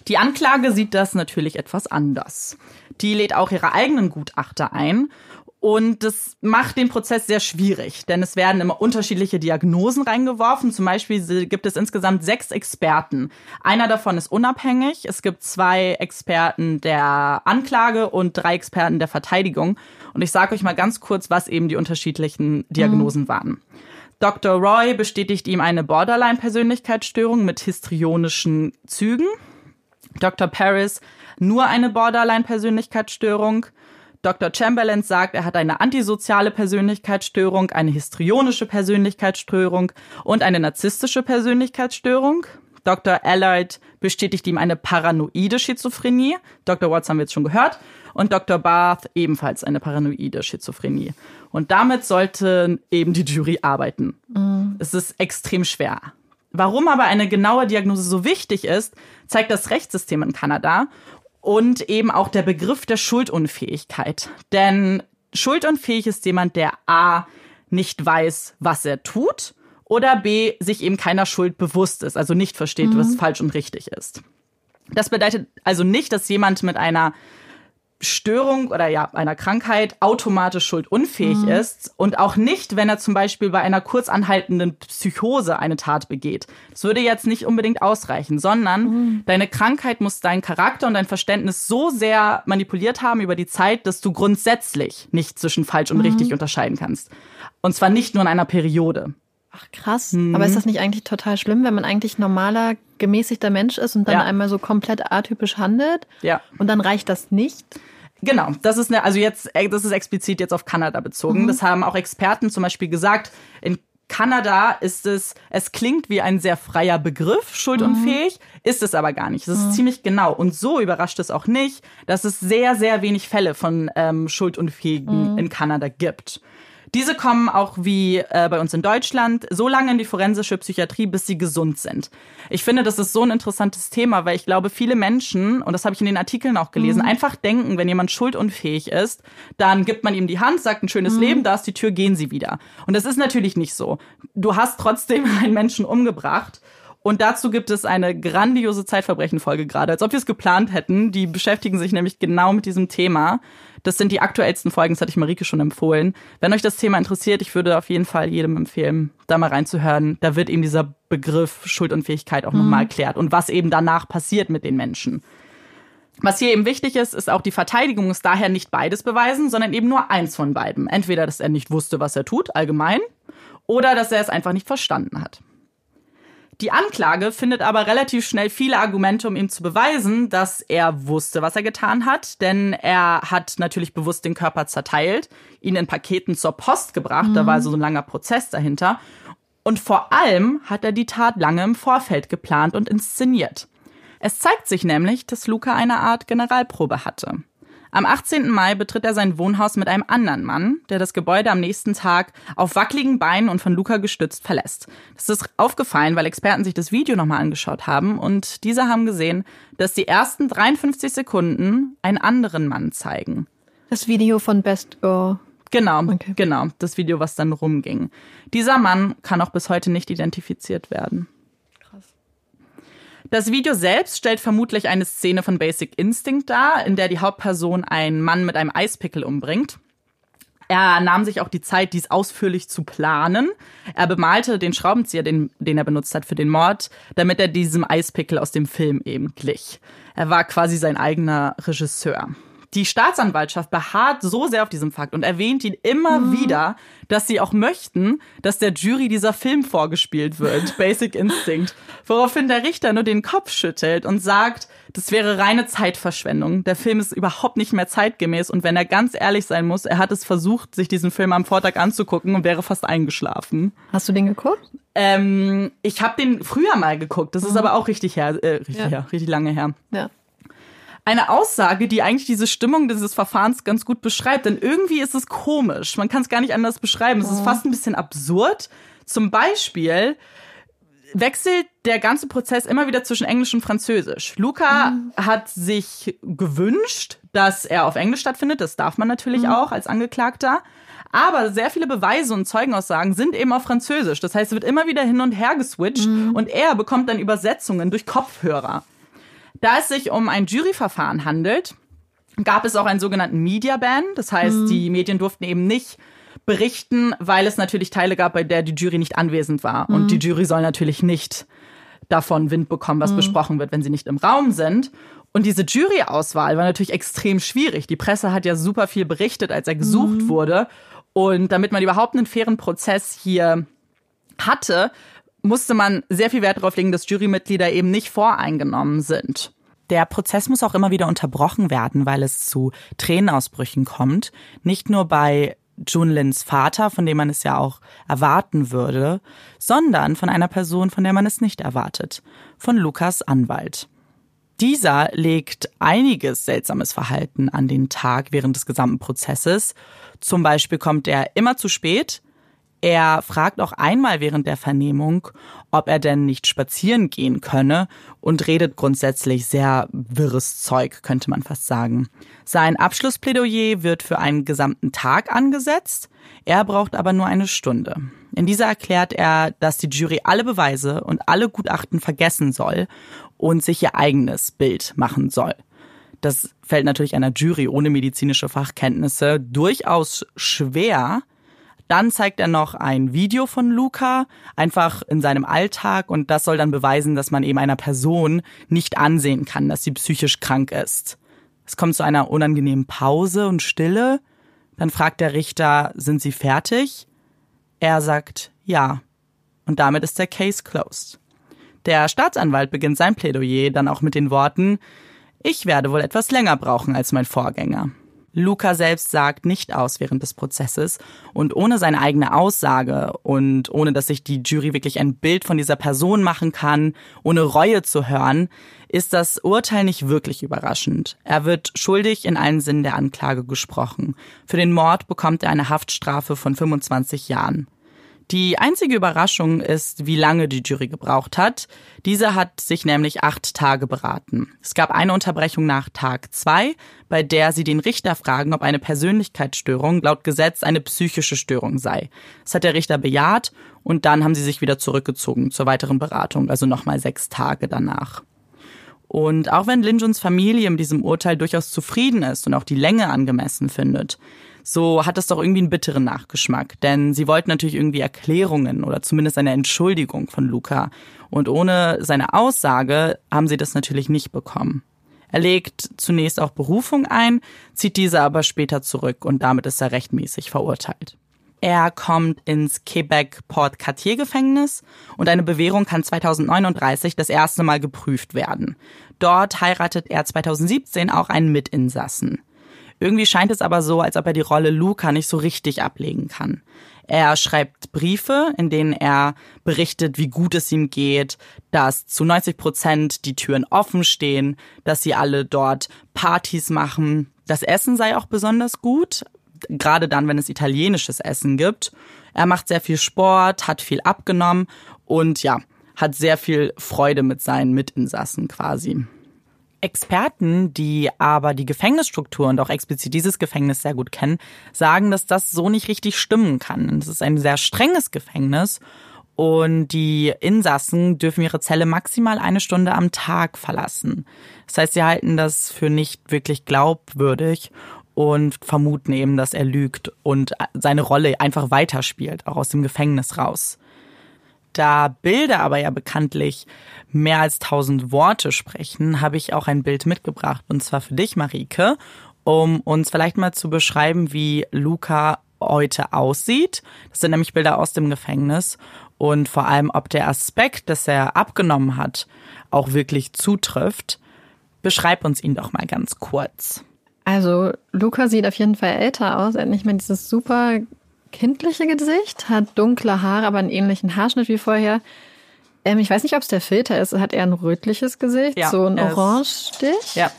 Die Anklage sieht das natürlich etwas anders. Die lädt auch ihre eigenen Gutachter ein und das macht den Prozess sehr schwierig, denn es werden immer unterschiedliche Diagnosen reingeworfen. Zum Beispiel gibt es insgesamt sechs Experten. Einer davon ist unabhängig. Es gibt zwei Experten der Anklage und drei Experten der Verteidigung. Und ich sage euch mal ganz kurz, was eben die unterschiedlichen Diagnosen mhm. waren. Dr. Roy bestätigt ihm eine Borderline-Persönlichkeitsstörung mit histrionischen Zügen. Dr. Paris nur eine Borderline-Persönlichkeitsstörung. Dr. Chamberlain sagt, er hat eine antisoziale Persönlichkeitsstörung, eine histrionische Persönlichkeitsstörung und eine narzisstische Persönlichkeitsstörung. Dr. Allard bestätigt ihm eine paranoide Schizophrenie. Dr. Watts haben wir jetzt schon gehört. Und Dr. Barth ebenfalls eine paranoide Schizophrenie. Und damit sollte eben die Jury arbeiten. Mhm. Es ist extrem schwer. Warum aber eine genaue Diagnose so wichtig ist, zeigt das Rechtssystem in Kanada und eben auch der Begriff der Schuldunfähigkeit. Denn schuldunfähig ist jemand, der A nicht weiß, was er tut oder B sich eben keiner Schuld bewusst ist, also nicht versteht, mhm. was falsch und richtig ist. Das bedeutet also nicht, dass jemand mit einer Störung oder ja, einer Krankheit automatisch schuldunfähig mhm. ist und auch nicht, wenn er zum Beispiel bei einer kurzanhaltenden Psychose eine Tat begeht. Das würde jetzt nicht unbedingt ausreichen, sondern mhm. deine Krankheit muss deinen Charakter und dein Verständnis so sehr manipuliert haben über die Zeit, dass du grundsätzlich nicht zwischen falsch und mhm. richtig unterscheiden kannst. Und zwar nicht nur in einer Periode. Ach krass. Mhm. Aber ist das nicht eigentlich total schlimm, wenn man eigentlich normaler, gemäßigter Mensch ist und dann ja. einmal so komplett atypisch handelt? Ja. Und dann reicht das nicht? Genau, das ist eine, also jetzt, äh, das ist explizit jetzt auf Kanada bezogen. Mhm. Das haben auch Experten zum Beispiel gesagt. In Kanada ist es, es klingt wie ein sehr freier Begriff, schuldunfähig, mhm. ist es aber gar nicht. Es ist mhm. ziemlich genau. Und so überrascht es auch nicht, dass es sehr, sehr wenig Fälle von ähm, Schuldunfähigen mhm. in Kanada gibt. Diese kommen auch wie äh, bei uns in Deutschland so lange in die forensische Psychiatrie, bis sie gesund sind. Ich finde, das ist so ein interessantes Thema, weil ich glaube, viele Menschen, und das habe ich in den Artikeln auch gelesen, mhm. einfach denken, wenn jemand schuldunfähig ist, dann gibt man ihm die Hand, sagt ein schönes mhm. Leben, da ist die Tür, gehen Sie wieder. Und das ist natürlich nicht so. Du hast trotzdem <laughs> einen Menschen umgebracht. Und dazu gibt es eine grandiose Zeitverbrechen-Folge gerade, als ob wir es geplant hätten. Die beschäftigen sich nämlich genau mit diesem Thema. Das sind die aktuellsten Folgen, das hatte ich Marike schon empfohlen. Wenn euch das Thema interessiert, ich würde auf jeden Fall jedem empfehlen, da mal reinzuhören. Da wird eben dieser Begriff Schuldunfähigkeit auch mhm. nochmal erklärt und was eben danach passiert mit den Menschen. Was hier eben wichtig ist, ist auch die Verteidigung muss daher nicht beides beweisen, sondern eben nur eins von beiden. Entweder, dass er nicht wusste, was er tut, allgemein, oder dass er es einfach nicht verstanden hat. Die Anklage findet aber relativ schnell viele Argumente, um ihm zu beweisen, dass er wusste, was er getan hat, denn er hat natürlich bewusst den Körper zerteilt, ihn in Paketen zur Post gebracht, mhm. da war also so ein langer Prozess dahinter. Und vor allem hat er die Tat lange im Vorfeld geplant und inszeniert. Es zeigt sich nämlich, dass Luca eine Art Generalprobe hatte. Am 18. Mai betritt er sein Wohnhaus mit einem anderen Mann, der das Gebäude am nächsten Tag auf wackeligen Beinen und von Luca gestützt verlässt. Das ist aufgefallen, weil Experten sich das Video nochmal angeschaut haben und diese haben gesehen, dass die ersten 53 Sekunden einen anderen Mann zeigen. Das Video von Best Girl. Genau, okay. genau, das Video, was dann rumging. Dieser Mann kann auch bis heute nicht identifiziert werden. Das Video selbst stellt vermutlich eine Szene von Basic Instinct dar, in der die Hauptperson einen Mann mit einem Eispickel umbringt. Er nahm sich auch die Zeit, dies ausführlich zu planen. Er bemalte den Schraubenzieher, den, den er benutzt hat für den Mord, damit er diesem Eispickel aus dem Film eben glich. Er war quasi sein eigener Regisseur. Die Staatsanwaltschaft beharrt so sehr auf diesem Fakt und erwähnt ihn immer mhm. wieder, dass sie auch möchten, dass der Jury dieser Film vorgespielt wird, <laughs> Basic Instinct. Woraufhin der Richter nur den Kopf schüttelt und sagt, das wäre reine Zeitverschwendung. Der Film ist überhaupt nicht mehr zeitgemäß und wenn er ganz ehrlich sein muss, er hat es versucht, sich diesen Film am Vortag anzugucken und wäre fast eingeschlafen. Hast du den geguckt? Ähm, ich habe den früher mal geguckt. Das ist mhm. aber auch richtig her, äh, richtig ja. her, richtig lange her. Ja eine Aussage, die eigentlich diese Stimmung dieses Verfahrens ganz gut beschreibt. Denn irgendwie ist es komisch. Man kann es gar nicht anders beschreiben. Es ist fast ein bisschen absurd. Zum Beispiel wechselt der ganze Prozess immer wieder zwischen Englisch und Französisch. Luca mhm. hat sich gewünscht, dass er auf Englisch stattfindet. Das darf man natürlich mhm. auch als Angeklagter. Aber sehr viele Beweise und Zeugenaussagen sind eben auf Französisch. Das heißt, es wird immer wieder hin und her geswitcht mhm. und er bekommt dann Übersetzungen durch Kopfhörer. Da es sich um ein Juryverfahren handelt, gab es auch einen sogenannten Media Ban. Das heißt, mhm. die Medien durften eben nicht berichten, weil es natürlich Teile gab, bei der die Jury nicht anwesend war. Mhm. Und die Jury soll natürlich nicht davon Wind bekommen, was mhm. besprochen wird, wenn sie nicht im Raum sind. Und diese Juryauswahl war natürlich extrem schwierig. Die Presse hat ja super viel berichtet, als er gesucht mhm. wurde. Und damit man überhaupt einen fairen Prozess hier hatte, musste man sehr viel Wert darauf legen, dass Jurymitglieder eben nicht voreingenommen sind. Der Prozess muss auch immer wieder unterbrochen werden, weil es zu Tränenausbrüchen kommt. Nicht nur bei Junlins Vater, von dem man es ja auch erwarten würde, sondern von einer Person, von der man es nicht erwartet, von Lukas Anwalt. Dieser legt einiges seltsames Verhalten an den Tag während des gesamten Prozesses. Zum Beispiel kommt er immer zu spät. Er fragt auch einmal während der Vernehmung, ob er denn nicht spazieren gehen könne und redet grundsätzlich sehr wirres Zeug, könnte man fast sagen. Sein Abschlussplädoyer wird für einen gesamten Tag angesetzt. Er braucht aber nur eine Stunde. In dieser erklärt er, dass die Jury alle Beweise und alle Gutachten vergessen soll und sich ihr eigenes Bild machen soll. Das fällt natürlich einer Jury ohne medizinische Fachkenntnisse durchaus schwer. Dann zeigt er noch ein Video von Luca, einfach in seinem Alltag, und das soll dann beweisen, dass man eben einer Person nicht ansehen kann, dass sie psychisch krank ist. Es kommt zu einer unangenehmen Pause und Stille. Dann fragt der Richter, sind Sie fertig? Er sagt ja. Und damit ist der Case closed. Der Staatsanwalt beginnt sein Plädoyer dann auch mit den Worten, ich werde wohl etwas länger brauchen als mein Vorgänger. Luca selbst sagt nicht aus während des Prozesses und ohne seine eigene Aussage und ohne dass sich die Jury wirklich ein Bild von dieser Person machen kann, ohne Reue zu hören, ist das Urteil nicht wirklich überraschend. Er wird schuldig in allen Sinnen der Anklage gesprochen. Für den Mord bekommt er eine Haftstrafe von 25 Jahren. Die einzige Überraschung ist, wie lange die Jury gebraucht hat. Diese hat sich nämlich acht Tage beraten. Es gab eine Unterbrechung nach Tag zwei, bei der sie den Richter fragen, ob eine Persönlichkeitsstörung laut Gesetz eine psychische Störung sei. Das hat der Richter bejaht und dann haben sie sich wieder zurückgezogen zur weiteren Beratung, also nochmal sechs Tage danach. Und auch wenn Linjuns Familie mit diesem Urteil durchaus zufrieden ist und auch die Länge angemessen findet, so hat es doch irgendwie einen bitteren Nachgeschmack. Denn sie wollten natürlich irgendwie Erklärungen oder zumindest eine Entschuldigung von Luca. Und ohne seine Aussage haben sie das natürlich nicht bekommen. Er legt zunächst auch Berufung ein, zieht diese aber später zurück und damit ist er rechtmäßig verurteilt. Er kommt ins Quebec Port Cartier Gefängnis und eine Bewährung kann 2039 das erste Mal geprüft werden. Dort heiratet er 2017 auch einen Mitinsassen. Irgendwie scheint es aber so, als ob er die Rolle Luca nicht so richtig ablegen kann. Er schreibt Briefe, in denen er berichtet, wie gut es ihm geht, dass zu 90 Prozent die Türen offen stehen, dass sie alle dort Partys machen. Das Essen sei auch besonders gut, gerade dann, wenn es italienisches Essen gibt. Er macht sehr viel Sport, hat viel abgenommen und ja, hat sehr viel Freude mit seinen Mitinsassen quasi. Experten, die aber die Gefängnisstruktur und auch explizit dieses Gefängnis sehr gut kennen, sagen, dass das so nicht richtig stimmen kann. Es ist ein sehr strenges Gefängnis und die Insassen dürfen ihre Zelle maximal eine Stunde am Tag verlassen. Das heißt, sie halten das für nicht wirklich glaubwürdig und vermuten eben, dass er lügt und seine Rolle einfach weiterspielt, auch aus dem Gefängnis raus. Da Bilder aber ja bekanntlich mehr als tausend Worte sprechen, habe ich auch ein Bild mitgebracht. Und zwar für dich, Marike, um uns vielleicht mal zu beschreiben, wie Luca heute aussieht. Das sind nämlich Bilder aus dem Gefängnis. Und vor allem, ob der Aspekt, dass er abgenommen hat, auch wirklich zutrifft. Beschreib uns ihn doch mal ganz kurz. Also, Luca sieht auf jeden Fall älter aus. Er hat nicht mehr dieses super kindliche Gesicht, hat dunkle Haare, aber einen ähnlichen Haarschnitt wie vorher. Ähm, ich weiß nicht, ob es der Filter ist. Hat er ein rötliches Gesicht, ja, so ein Orange-Stich? Ja.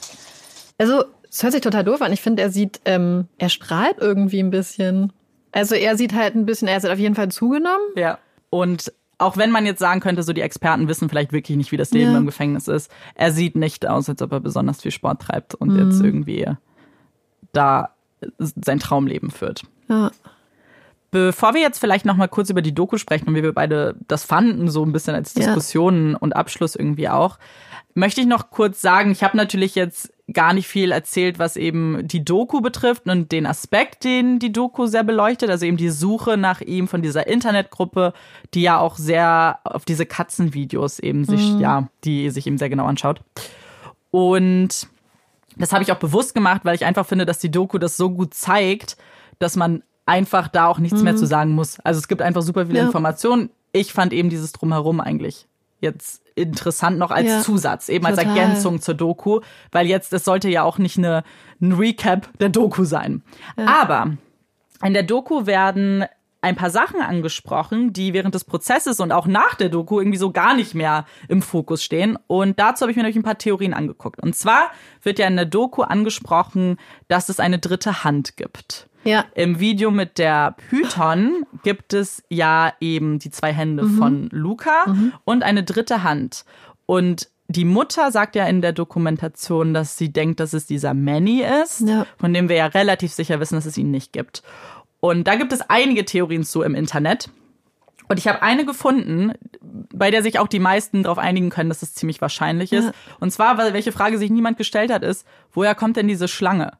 Also, es hört sich total doof an. Ich finde, er sieht, ähm, er strahlt irgendwie ein bisschen. Also, er sieht halt ein bisschen, er hat auf jeden Fall zugenommen. Ja. Und auch wenn man jetzt sagen könnte, so die Experten wissen vielleicht wirklich nicht, wie das Leben ja. im Gefängnis ist, er sieht nicht aus, als ob er besonders viel Sport treibt und mhm. jetzt irgendwie da sein Traumleben führt. Ja. Bevor wir jetzt vielleicht noch mal kurz über die Doku sprechen und wie wir beide das fanden, so ein bisschen als Diskussionen ja. und Abschluss irgendwie auch, möchte ich noch kurz sagen, ich habe natürlich jetzt gar nicht viel erzählt, was eben die Doku betrifft und den Aspekt, den die Doku sehr beleuchtet, also eben die Suche nach ihm von dieser Internetgruppe, die ja auch sehr auf diese Katzenvideos eben sich, mhm. ja, die sich eben sehr genau anschaut. Und das habe ich auch bewusst gemacht, weil ich einfach finde, dass die Doku das so gut zeigt, dass man einfach da auch nichts mhm. mehr zu sagen muss. Also es gibt einfach super viele ja. Informationen. Ich fand eben dieses Drumherum eigentlich jetzt interessant noch als ja, Zusatz, eben total. als Ergänzung zur Doku, weil jetzt, es sollte ja auch nicht eine, ein Recap der Doku sein. Ja. Aber In der Doku werden ein paar Sachen angesprochen, die während des Prozesses und auch nach der Doku irgendwie so gar nicht mehr im Fokus stehen. Und dazu habe ich mir natürlich ein paar Theorien angeguckt. Und zwar wird ja in der Doku angesprochen, dass es eine dritte Hand gibt. Ja. Im Video mit der Python gibt es ja eben die zwei Hände Mhm. von Luca und eine dritte Hand. Und die Mutter sagt ja in der Dokumentation, dass sie denkt, dass es dieser Manny ist, Ja. von dem wir ja relativ sicher wissen, dass es ihn nicht gibt. Und da gibt es einige Theorien zu im Internet. Und ich habe eine gefunden, bei der sich auch die meisten darauf einigen können, dass es ziemlich wahrscheinlich ist. Ja. Und zwar, weil welche Frage sich niemand gestellt hat, ist, woher kommt denn diese Schlange?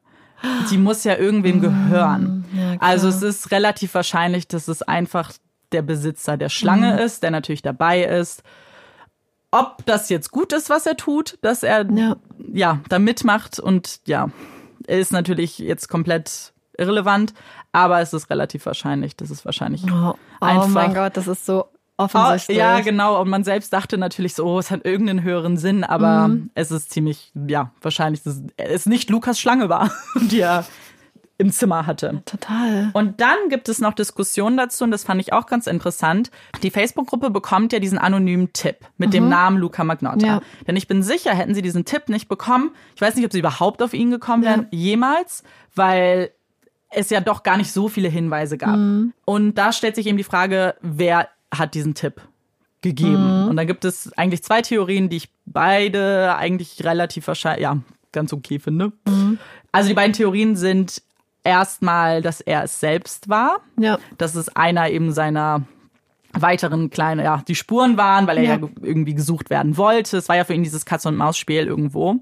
Die muss ja irgendwem gehören. Mm, ja, klar. also es ist relativ wahrscheinlich, dass es einfach der Besitzer der Schlange Mhm. ist, der natürlich dabei ist. Ob das jetzt gut ist, was er tut, dass er Ja. ja, da mitmacht und ja, ist natürlich jetzt komplett irrelevant, aber es ist relativ wahrscheinlich, dass es wahrscheinlich Oh, oh einfach mein Gott, das ist so Oh, offensichtlich. ja, genau. Und man selbst dachte natürlich so, oh, es hat irgendeinen höheren Sinn, aber Mhm. es ist ziemlich, ja, wahrscheinlich, dass es nicht Lukas Schlange war, <laughs> die er im Zimmer hatte. Total. Und dann gibt es noch Diskussionen dazu und das fand ich auch ganz interessant. Die Facebook-Gruppe bekommt ja diesen anonymen Tipp mit dem Namen Luca Magnotta. Mhm. Ja. Denn ich bin sicher, hätten sie diesen Tipp nicht bekommen, ich weiß nicht, ob sie überhaupt auf ihn gekommen wären, jemals, weil es ja doch gar nicht so viele Hinweise gab. Mhm. Und da stellt sich eben die Frage, wer hat diesen Tipp gegeben? Mhm. Und dann gibt es eigentlich zwei Theorien, die ich beide eigentlich relativ wahrscheinlich, ja, ganz okay finde. Mhm. Also die beiden Theorien sind erstmal, dass er es selbst war, Ja. dass es einer eben seiner weiteren kleinen, ja, die Spuren waren, weil er ja, Ja. irgendwie gesucht werden wollte. Es war ja für ihn dieses Katz-und-Maus-Spiel irgendwo.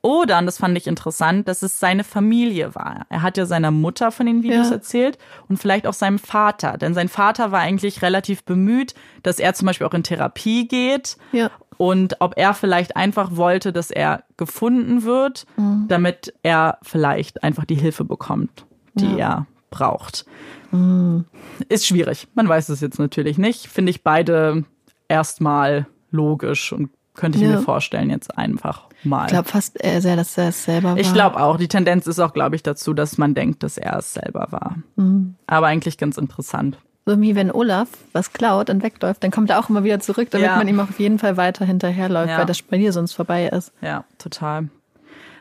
Oder, und das fand ich interessant, dass es seine Familie war. Er hat ja seiner Mutter von den Videos Ja. erzählt und vielleicht auch seinem Vater. Denn sein Vater war eigentlich relativ bemüht, dass er zum Beispiel auch in Therapie geht. Ja. Und ob er vielleicht einfach wollte, dass er gefunden wird, Mhm. damit er vielleicht einfach die Hilfe bekommt, die er braucht. Mhm. Ist schwierig. Man weiß es jetzt natürlich nicht. Finde ich beide erstmal logisch und könnte ich Ja. mir vorstellen jetzt einfach mal. Ich glaube fast sehr, dass er es selber war. Ich glaube auch. Die Tendenz ist auch, glaube ich, dazu, dass man denkt, dass er es selber war. Mhm. Aber eigentlich ganz interessant. So wie wenn Olaf was klaut und wegläuft, dann kommt er auch immer wieder zurück, damit Ja. man ihm auf jeden Fall weiter hinterherläuft, Ja. weil das Spiel sonst vorbei ist. Ja, total.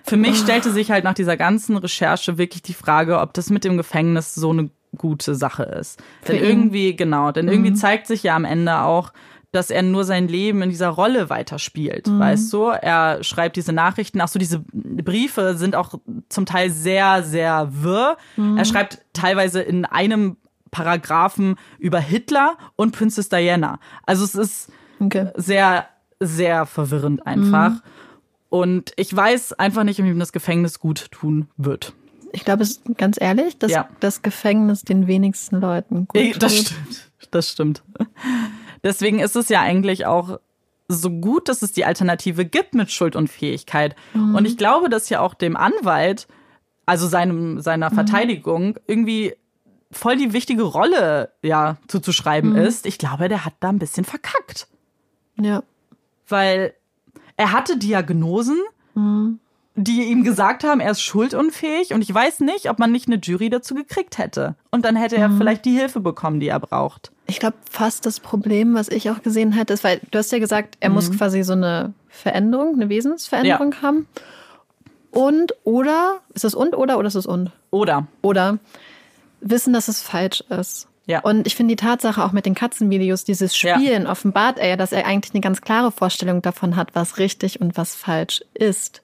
Für mich stellte sich halt nach dieser ganzen Recherche wirklich die Frage, ob das mit dem Gefängnis so eine gute Sache ist. Für denn ihn. irgendwie, genau, denn irgendwie zeigt sich ja am Ende auch, dass er nur sein Leben in dieser Rolle weiterspielt, weißt du? Er schreibt diese Nachrichten, ach so, diese Briefe sind auch zum Teil sehr, sehr wirr. Er schreibt teilweise in einem Paragraphen über Hitler und Princess Diana. Also es ist Okay. sehr, sehr verwirrend einfach. Und ich weiß einfach nicht, ob ihm das Gefängnis gut tun wird. Ich glaube, es ist ganz ehrlich, dass Ja. das Gefängnis den wenigsten Leuten gut tut. Das stimmt. Das stimmt. Deswegen ist es ja eigentlich auch so gut, dass es die Alternative gibt mit Schuld und Fähigkeit. Und ich glaube, dass ja auch dem Anwalt, also seinem, seiner Verteidigung, irgendwie voll die wichtige Rolle ja zuzuschreiben ist. Ich glaube, der hat da ein bisschen verkackt. Ja. weil er hatte Diagnosen, die ihm gesagt haben, er ist schuldunfähig und ich weiß nicht, ob man nicht eine Jury dazu gekriegt hätte. Und dann hätte er vielleicht die Hilfe bekommen, die er braucht. Ich glaube, fast das Problem, was ich auch gesehen hätte, ist, weil du hast ja gesagt, er muss quasi so eine Veränderung, eine Wesensveränderung haben. Und oder, ist das und oder oder ist es und? Oder Oder wissen, dass es falsch ist. Ja. Und ich finde die Tatsache auch mit den Katzenvideos, dieses Ja. Spielen, offenbart er ja, dass er eigentlich eine ganz klare Vorstellung davon hat, was richtig und was falsch ist.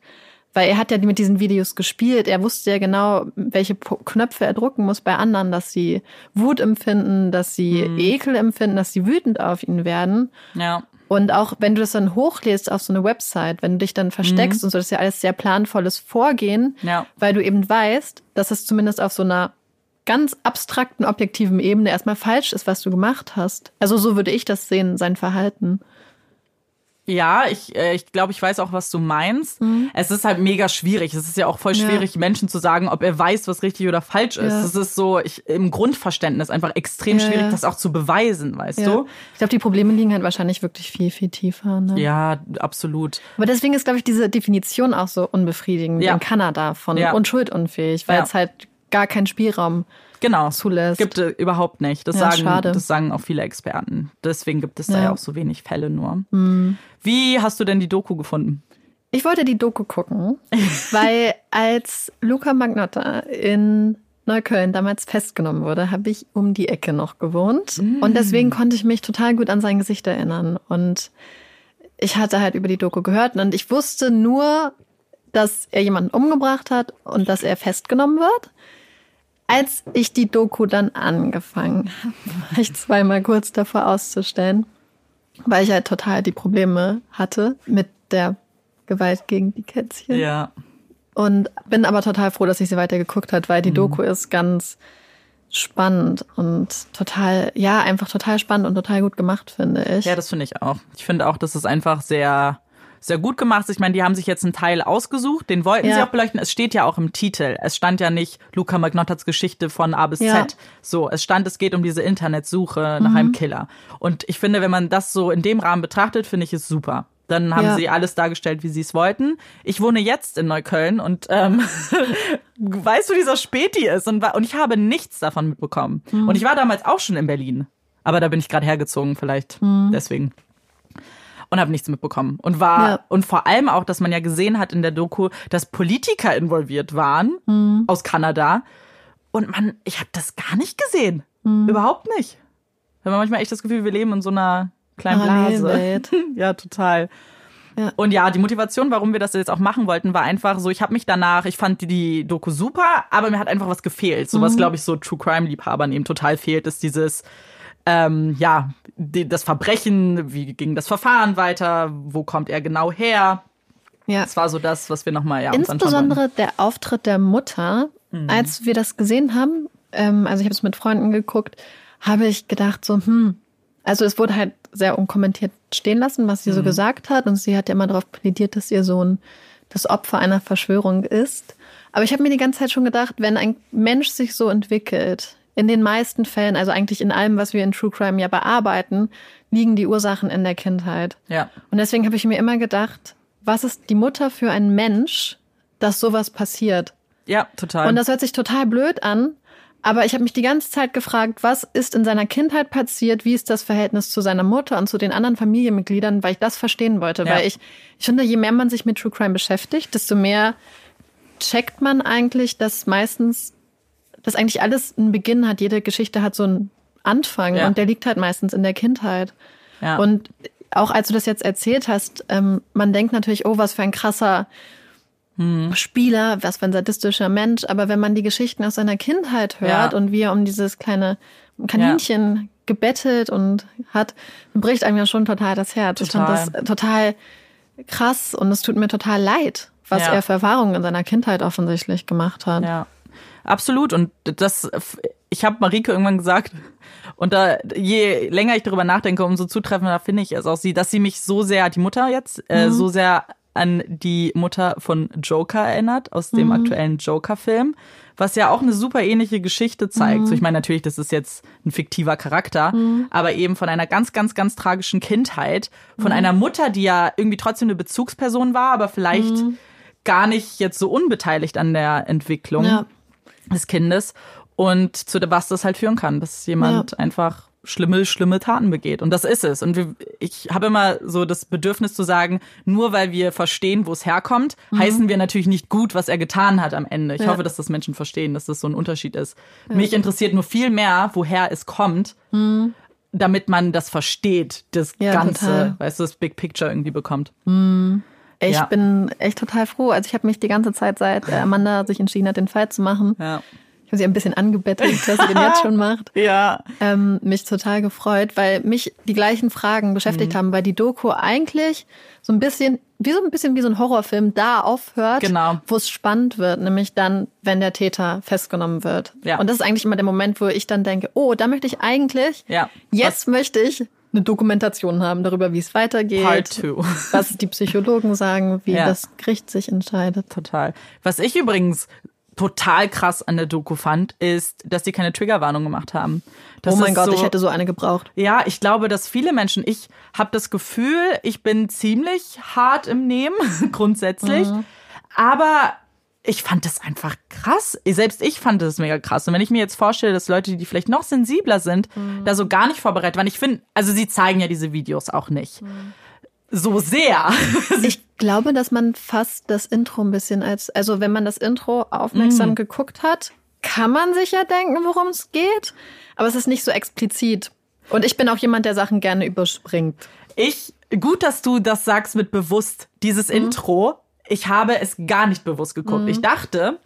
Weil er hat ja mit diesen Videos gespielt. Er wusste ja genau, welche Po- Knöpfe er drucken muss bei anderen, dass sie Wut empfinden, dass sie Ekel empfinden, dass sie wütend auf ihn werden. ja, Und auch wenn du das dann hochlädst auf so eine Website, wenn du dich dann versteckst und so, das ist ja alles sehr planvolles Vorgehen, Ja. weil du eben weißt, dass es zumindest auf so einer ganz abstrakten, objektiven Ebene erstmal falsch ist, was du gemacht hast. Also so würde ich das sehen, sein Verhalten. Ja, ich, äh, ich glaube, ich weiß auch, was du meinst. Es ist halt mega schwierig. Es ist ja auch voll Mhm. Ja. schwierig, Menschen zu sagen, ob er weiß, was richtig oder falsch ist. Ja. Es ist so ich, im Grundverständnis einfach extrem Ja, schwierig, ja. das auch zu beweisen, weißt Ja. du? Ich glaube, die Probleme liegen halt wahrscheinlich wirklich viel, viel tiefer. Ne? Ja, absolut. Aber deswegen ist, glaube ich, diese Definition auch so unbefriedigend Ja. in Kanada von Ja. unschuldunfähig, weil Ja. es halt gar keinen Spielraum genau. zulässt. Gibt es überhaupt nicht. Das, Ja, sagen, schade. das sagen auch viele Experten. Deswegen gibt es da Ja. Mhm. ja auch so wenig Fälle nur. Wie hast du denn die Doku gefunden? Ich wollte die Doku gucken, <laughs> weil als Luca Magnotta in Neukölln damals festgenommen wurde, habe ich um die Ecke noch gewohnt. Und deswegen konnte ich mich total gut an sein Gesicht erinnern. Und ich hatte halt über die Doku gehört und ich wusste nur, dass er jemanden umgebracht hat und dass er festgenommen wird. Als ich die Doku dann angefangen habe, war ich zweimal kurz davor auszustellen, weil ich halt total die Probleme hatte mit der Gewalt gegen die Kätzchen. Ja. Und bin aber total froh, dass ich sie weiter geguckt hat, weil die Doku ist ganz spannend und total, ja, einfach total spannend und total gut gemacht, finde ich. Ja, das finde ich auch. Ich finde auch, dass es einfach sehr, sehr gut gemacht. Ich meine, die haben sich jetzt einen Teil ausgesucht, den wollten Ja. sie auch beleuchten. Es steht ja auch im Titel. Es stand ja nicht Luca Magnottas Geschichte von A bis Ja. Mhm. Z. So, es stand, es geht um diese Internetsuche nach einem Killer. Und ich finde, wenn man das so in dem Rahmen betrachtet, finde ich es super. Dann haben Ja. sie alles dargestellt, wie sie es wollten. Ich wohne jetzt in Neukölln und ähm, <laughs> weißt du, dieser Späti ist und, und ich habe nichts davon mitbekommen. Mhm. Und ich war damals auch schon in Berlin. Aber da bin ich gerade hergezogen, vielleicht Mhm. deswegen. Und habe nichts mitbekommen. Und war, Ja. und vor allem auch, dass man ja gesehen hat in der Doku, dass Politiker involviert waren Mhm. aus Kanada. Und man, ich habe das gar nicht gesehen. Mhm. Überhaupt nicht. Da haben manchmal echt das Gefühl, wir leben in so einer kleinen Blase. Parallelwelt. <laughs> ja, total. Ja. Und ja, die Motivation, warum wir das jetzt auch machen wollten, war einfach so, ich habe mich danach, ich fand die, die Doku super, aber mir hat einfach was gefehlt. So Mhm. was, glaube ich, so True Crime-Liebhabern eben total fehlt, ist dieses, ähm, ja, die, das Verbrechen, wie ging das Verfahren weiter, wo kommt er genau her? Ja. Das war so das, was wir nochmal ja, uns. Insbesondere der Auftritt der Mutter, Mhm. als wir das gesehen haben, ähm, also ich habe es mit Freunden geguckt, habe ich gedacht so, hm, also es wurde halt sehr unkommentiert stehen lassen, was sie Mhm. so gesagt hat und sie hat ja immer darauf plädiert, dass ihr Sohn das Opfer einer Verschwörung ist. Aber ich habe mir die ganze Zeit schon gedacht, wenn ein Mensch sich so entwickelt, in den meisten Fällen, also eigentlich in allem, was wir in True Crime ja bearbeiten, liegen die Ursachen in der Kindheit. Ja. Und deswegen habe ich mir immer gedacht, was ist die Mutter für ein Mensch, dass sowas passiert? Ja, total. Und das hört sich total blöd an, aber ich habe mich die ganze Zeit gefragt, was ist in seiner Kindheit passiert, wie ist das Verhältnis zu seiner Mutter und zu den anderen Familienmitgliedern, weil ich das verstehen wollte. Ja. Weil ich, ich finde, je mehr man sich mit True Crime beschäftigt, desto mehr checkt man eigentlich, dass meistens, dass eigentlich alles einen Beginn hat. Jede Geschichte hat so einen Anfang Ja. und der liegt halt meistens in der Kindheit. ja. Und auch als du das jetzt erzählt hast, ähm, man denkt natürlich, oh, was für ein krasser Spieler, was für ein sadistischer Mensch. Aber wenn man die Geschichten aus seiner Kindheit hört Ja. und wie er um dieses kleine Kaninchen gebettelt und hat, bricht einem ja schon total das Herz. Ich Total. fand das total krass und es tut mir total leid, was Ja. er für Erfahrungen in seiner Kindheit offensichtlich gemacht hat. Ja, absolut. Und das, ich habe Marike irgendwann gesagt, und da, je länger ich darüber nachdenke, umso zutreffender finde ich es auch sie, dass sie mich so sehr, die Mutter jetzt, äh, so sehr an die Mutter von Joker erinnert, aus dem aktuellen Joker-Film, was ja auch eine super ähnliche Geschichte zeigt. So, ich meine, natürlich, das ist jetzt ein fiktiver Charakter, aber eben von einer ganz, ganz, ganz tragischen Kindheit, von einer Mutter, die ja irgendwie trotzdem eine Bezugsperson war, aber vielleicht gar nicht jetzt so unbeteiligt an der Entwicklung. Ja. Des Kindes und zu was das halt führen kann, dass jemand einfach schlimme, schlimme Taten begeht. Und das ist es. Und wir, ich habe immer so das Bedürfnis zu sagen, nur weil wir verstehen, wo es herkommt, heißen wir natürlich nicht gut, was er getan hat am Ende. Ich Mhm. Ja. hoffe, dass das Menschen verstehen, dass das so ein Unterschied ist. Mich interessiert nur viel mehr, woher es kommt, damit man das versteht, das Mhm. Ja, Ganze, total. weißt du, das Big Picture irgendwie bekommt. Ich Ja. bin echt total froh. Also ich habe mich die ganze Zeit, seit <laughs> Amanda sich entschieden hat, den Fall zu machen, Ja. ich habe sie ein bisschen angebettelt, dass sie den jetzt schon macht. <laughs> Ja. ähm, mich total gefreut, weil mich die gleichen Fragen Mhm. beschäftigt haben, weil die Doku eigentlich so ein bisschen, wie so ein bisschen wie so ein Horrorfilm da aufhört, Genau. wo es spannend wird, nämlich dann, wenn der Täter festgenommen wird. Ja. Und das ist eigentlich immer der Moment, wo ich dann denke, oh, da möchte ich eigentlich, Ja. jetzt möchte ich eine Dokumentation haben darüber, wie es weitergeht. Part two. <laughs> Was die Psychologen sagen, wie Ja. das Gericht sich entscheidet. Total. Was ich übrigens total krass an der Doku fand, ist, dass die keine Triggerwarnung gemacht haben. Das oh mein Gott, so, ich hätte so eine gebraucht. Ja, ich glaube, dass viele Menschen, ich habe das Gefühl, ich bin ziemlich hart im Nehmen, <laughs> grundsätzlich. Mhm. Aber ich fand das einfach krass. Selbst ich fand das mega krass. Und wenn ich mir jetzt vorstelle, dass Leute, die vielleicht noch sensibler sind, mhm. da so gar nicht vorbereitet waren, ich finde, also sie zeigen ja diese Videos auch nicht. Mhm. So sehr. <laughs> ich glaube, dass man fast das Intro ein bisschen als, also wenn man das Intro aufmerksam mhm. geguckt hat, kann man sich ja denken, worum es geht. Aber es ist nicht so explizit. Und ich bin auch jemand, der Sachen gerne überspringt. Ich, gut, dass du das sagst mit bewusst, dieses mhm. Intro ich habe es gar nicht bewusst geguckt. Mhm. Ich dachte,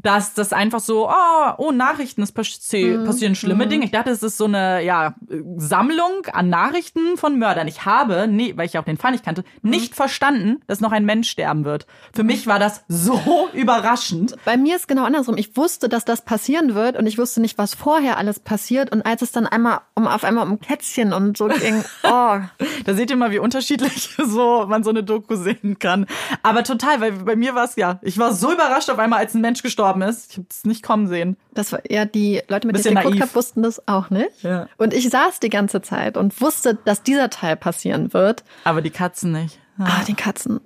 dass das einfach so, oh, oh Nachrichten, es passi mhm. passieren schlimme mhm. Dinge. Ich dachte, es ist so eine ja, Sammlung an Nachrichten von Mördern. Ich habe, nee, weil ich auch den Fall nicht kannte, mhm. nicht verstanden, dass noch ein Mensch sterben wird. Für mich war das so <laughs> überraschend. Bei mir ist genau andersrum. Ich wusste, dass das passieren wird und ich wusste nicht, was vorher alles passiert. Und als es dann einmal um auf einmal um Kätzchen und so ging, <laughs> oh. da seht ihr mal, wie unterschiedlich <laughs> so man so eine Doku sehen kann. Aber total, weil bei mir war es ja, ich war so überrascht auf einmal, als ein Mensch gestorben gestorben ist. Ich habe es nicht kommen sehen. Das war ja die Leute, mit denen ich geguckt habe, wussten das auch nicht. Ja. Und ich saß die ganze Zeit und wusste, dass dieser Teil passieren wird. Aber die Katzen nicht. Ah, die Katzen.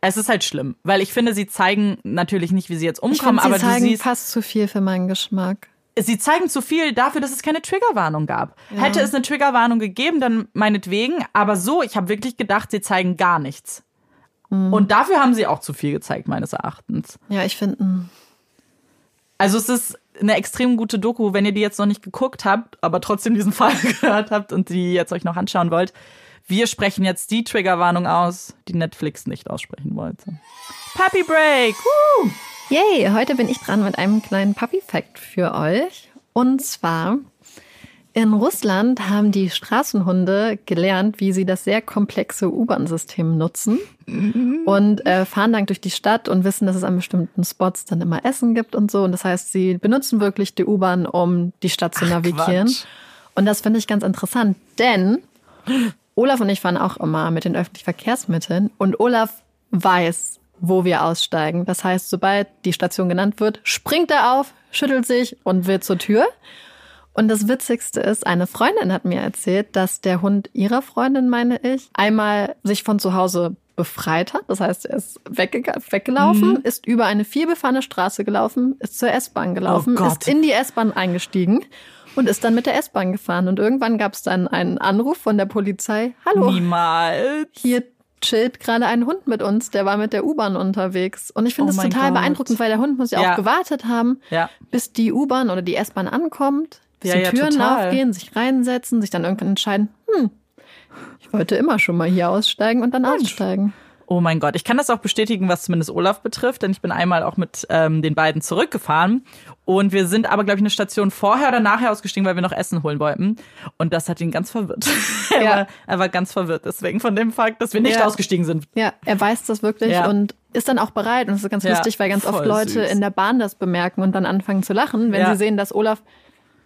Es ist halt schlimm, weil ich finde, sie zeigen natürlich nicht, wie sie jetzt umkommen, ich find, sie aber zeigen du siehst, fast zu viel für meinen Geschmack. Sie zeigen zu viel dafür, dass es keine Triggerwarnung gab. Ja. Hätte es eine Triggerwarnung gegeben, dann meinetwegen. Aber so, ich habe wirklich gedacht, sie zeigen gar nichts. Mhm. Und dafür haben sie auch zu viel gezeigt, meines Erachtens. Ja, ich finde. Mm. Also es ist eine extrem gute Doku, wenn ihr die jetzt noch nicht geguckt habt, aber trotzdem diesen <laughs> Fall gehört habt und die jetzt euch noch anschauen wollt. Wir sprechen jetzt die Triggerwarnung aus, die Netflix nicht aussprechen wollte. Puppy Break! Woo! Yay, heute bin ich dran mit einem kleinen Puppy-Fact für euch. Und zwar in Russland haben die Straßenhunde gelernt, wie sie das sehr komplexe U-Bahn-System nutzen und äh, fahren dann durch die Stadt und wissen, dass es an bestimmten Spots dann immer Essen gibt und so. Und das heißt, sie benutzen wirklich die U-Bahn, um die Stadt zu navigieren. Quatsch. Und das finde ich ganz interessant, denn Olaf und ich fahren auch immer mit den öffentlichen Verkehrsmitteln und Olaf weiß, wo wir aussteigen. Das heißt, sobald die Station genannt wird, springt er auf, schüttelt sich und will zur Tür. Und das Witzigste ist, eine Freundin hat mir erzählt, dass der Hund ihrer Freundin, meine ich, einmal sich von zu Hause befreit hat. Das heißt, er ist weggelaufen, mhm. ist über eine vielbefahrene Straße gelaufen, ist zur S-Bahn gelaufen, oh ist in die S-Bahn eingestiegen und ist dann mit der S-Bahn gefahren. Und irgendwann gab es dann einen Anruf von der Polizei. Hallo. Niemals. Hier chillt gerade ein Hund mit uns, der war mit der U-Bahn unterwegs. Und ich finde oh das total Gott. beeindruckend, weil der Hund muss ja, ja. auch gewartet haben, ja. bis die U-Bahn oder die S-Bahn ankommt ja, die Türen total. aufgehen, sich reinsetzen, sich dann irgendwann entscheiden, hm, ich wollte immer schon mal hier aussteigen und dann Mensch. aussteigen. Oh mein Gott, ich kann das auch bestätigen, was zumindest Olaf betrifft, denn ich bin einmal auch mit ähm, den beiden zurückgefahren und wir sind aber, glaube ich, eine Station vorher oder nachher ausgestiegen, weil wir noch Essen holen wollten und das hat ihn ganz verwirrt. <laughs> Ja. er, war, er war ganz verwirrt deswegen von dem Fakt, dass wir nicht ja. ausgestiegen sind. Ja, er weiß das wirklich ja. und ist dann auch bereit und das ist ganz lustig, weil ganz oft Leute süß. in der Bahn das bemerken und dann anfangen zu lachen, wenn sie sehen, dass Olaf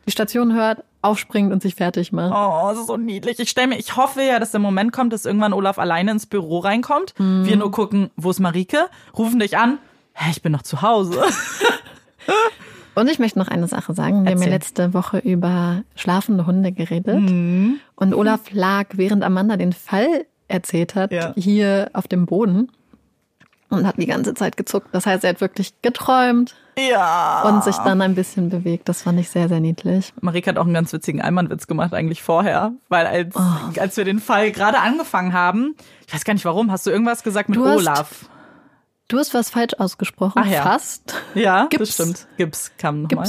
die Station hört, aufspringt und sich fertig macht. Oh, das ist so niedlich. Ich stelle mir, ich hoffe ja, dass der Moment kommt, dass irgendwann Olaf alleine ins Büro reinkommt. Mhm. Wir nur gucken, wo ist Marike? Rufen dich an. Hä, ich bin noch zu Hause. <laughs> Und ich möchte noch eine Sache sagen. Wir Erzähl. haben ja letzte Woche über schlafende Hunde geredet. Mhm. Und Olaf lag, während Amanda den Fall erzählt hat, ja. hier auf dem Boden und hat die ganze Zeit gezuckt. Das heißt, er hat wirklich geträumt. Ja. Und sich dann ein bisschen bewegt. Das fand ich sehr, sehr niedlich. Marika hat auch einen ganz witzigen Einmannwitz gemacht, eigentlich vorher. Weil als, oh. als wir den Fall gerade angefangen haben, ich weiß gar nicht warum, hast du irgendwas gesagt mit du Olaf? du hast was falsch ausgesprochen. Ach ja. Fast. Ja, Gips. das stimmt. Gips kam nochmal.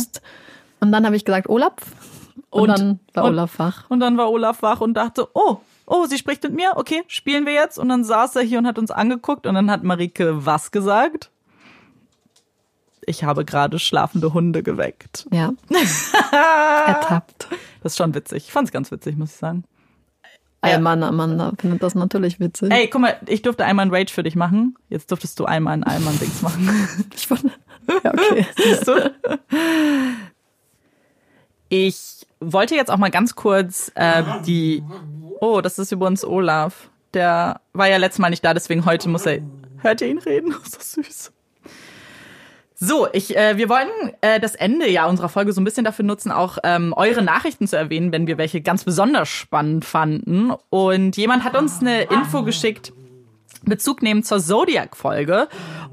Und dann habe ich gesagt Olaf. Und, und dann war und, Olaf wach. Und dann war Olaf wach und dachte, oh, oh, sie spricht mit mir, okay, spielen wir jetzt. Und dann saß er hier und hat uns angeguckt und dann hat Marike was gesagt? Ich habe gerade schlafende Hunde geweckt. Ja. <laughs> Ertappt. Das ist schon witzig. Ich fand es ganz witzig, muss ich sagen. Alman Amanda findet das natürlich witzig. Ey, guck mal, ich durfte einmal ein Rage für dich machen. Jetzt durftest du einmal ein Alman-Dings machen. <laughs> ich wundere. Ja, okay. Siehst du? <laughs> Ich wollte jetzt auch mal ganz kurz äh, die. Oh, das ist übrigens Olaf. Der war ja letztes Mal nicht da, deswegen heute muss er. Hört ihr ihn reden? <laughs> so süß. So, ich, äh, wir wollen äh, das Ende ja unserer Folge so ein bisschen dafür nutzen, auch ähm, eure Nachrichten zu erwähnen, wenn wir welche ganz besonders spannend fanden. Und jemand hat uns eine Info geschickt, Bezug nehmen zur Zodiac-Folge.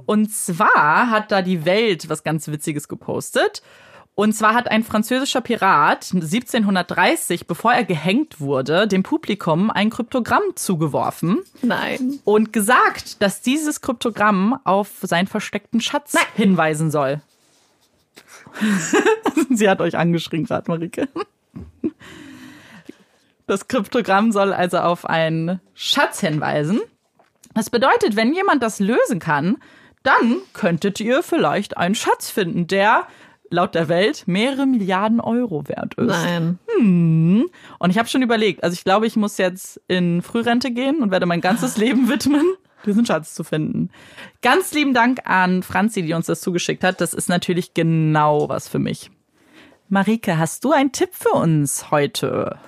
Und zwar hat da die Welt was ganz Witziges gepostet. Und zwar hat ein französischer Pirat 1730, bevor er gehängt wurde, dem Publikum ein Kryptogramm zugeworfen. Nein. Und gesagt, dass dieses Kryptogramm auf seinen versteckten Schatz Nein. hinweisen soll. <laughs> Sie hat euch angeschrien gerade, Marike. Das Kryptogramm soll also auf einen Schatz hinweisen. Das bedeutet, wenn jemand das lösen kann, dann könntet ihr vielleicht einen Schatz finden, der laut der Welt mehrere Milliarden Euro wert ist. Nein. Hm. Und ich habe schon überlegt, also ich glaube, ich muss jetzt in Frührente gehen und werde mein ganzes <laughs> Leben widmen, diesen Schatz zu finden. Ganz lieben Dank an Franzi, die uns das zugeschickt hat. Das ist natürlich genau was für mich. Marike, hast du einen Tipp für uns heute?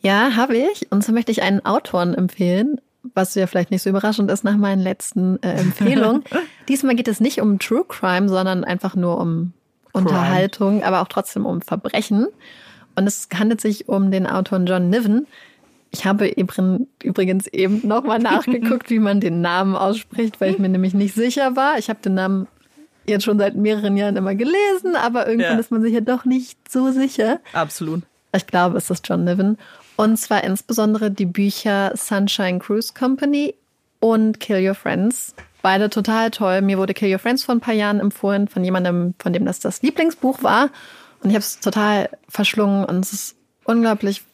Ja, habe ich. Und so möchte ich einen Autoren empfehlen, was ja vielleicht nicht so überraschend ist nach meinen letzten äh, Empfehlungen. <laughs> Diesmal geht es nicht um True Crime, sondern einfach nur um Crime. Unterhaltung, aber auch trotzdem um Verbrechen. Und es handelt sich um den Autoren John Niven. Ich habe übrigens eben nochmal <laughs> nachgeguckt, wie man den Namen ausspricht, weil ich mir nämlich nicht sicher war. Ich habe den Namen jetzt schon seit mehreren Jahren immer gelesen, aber irgendwann ja. ist man sich ja doch nicht so sicher. Absolut. Ich glaube, es ist John Niven. Und zwar insbesondere die Bücher Sunshine Cruise Company und Kill Your Friends. Beide total toll. Mir wurde Kill Your Friends vor ein paar Jahren empfohlen von jemandem, von dem das das Lieblingsbuch war. Und ich habe es total verschlungen und es ist unglaublich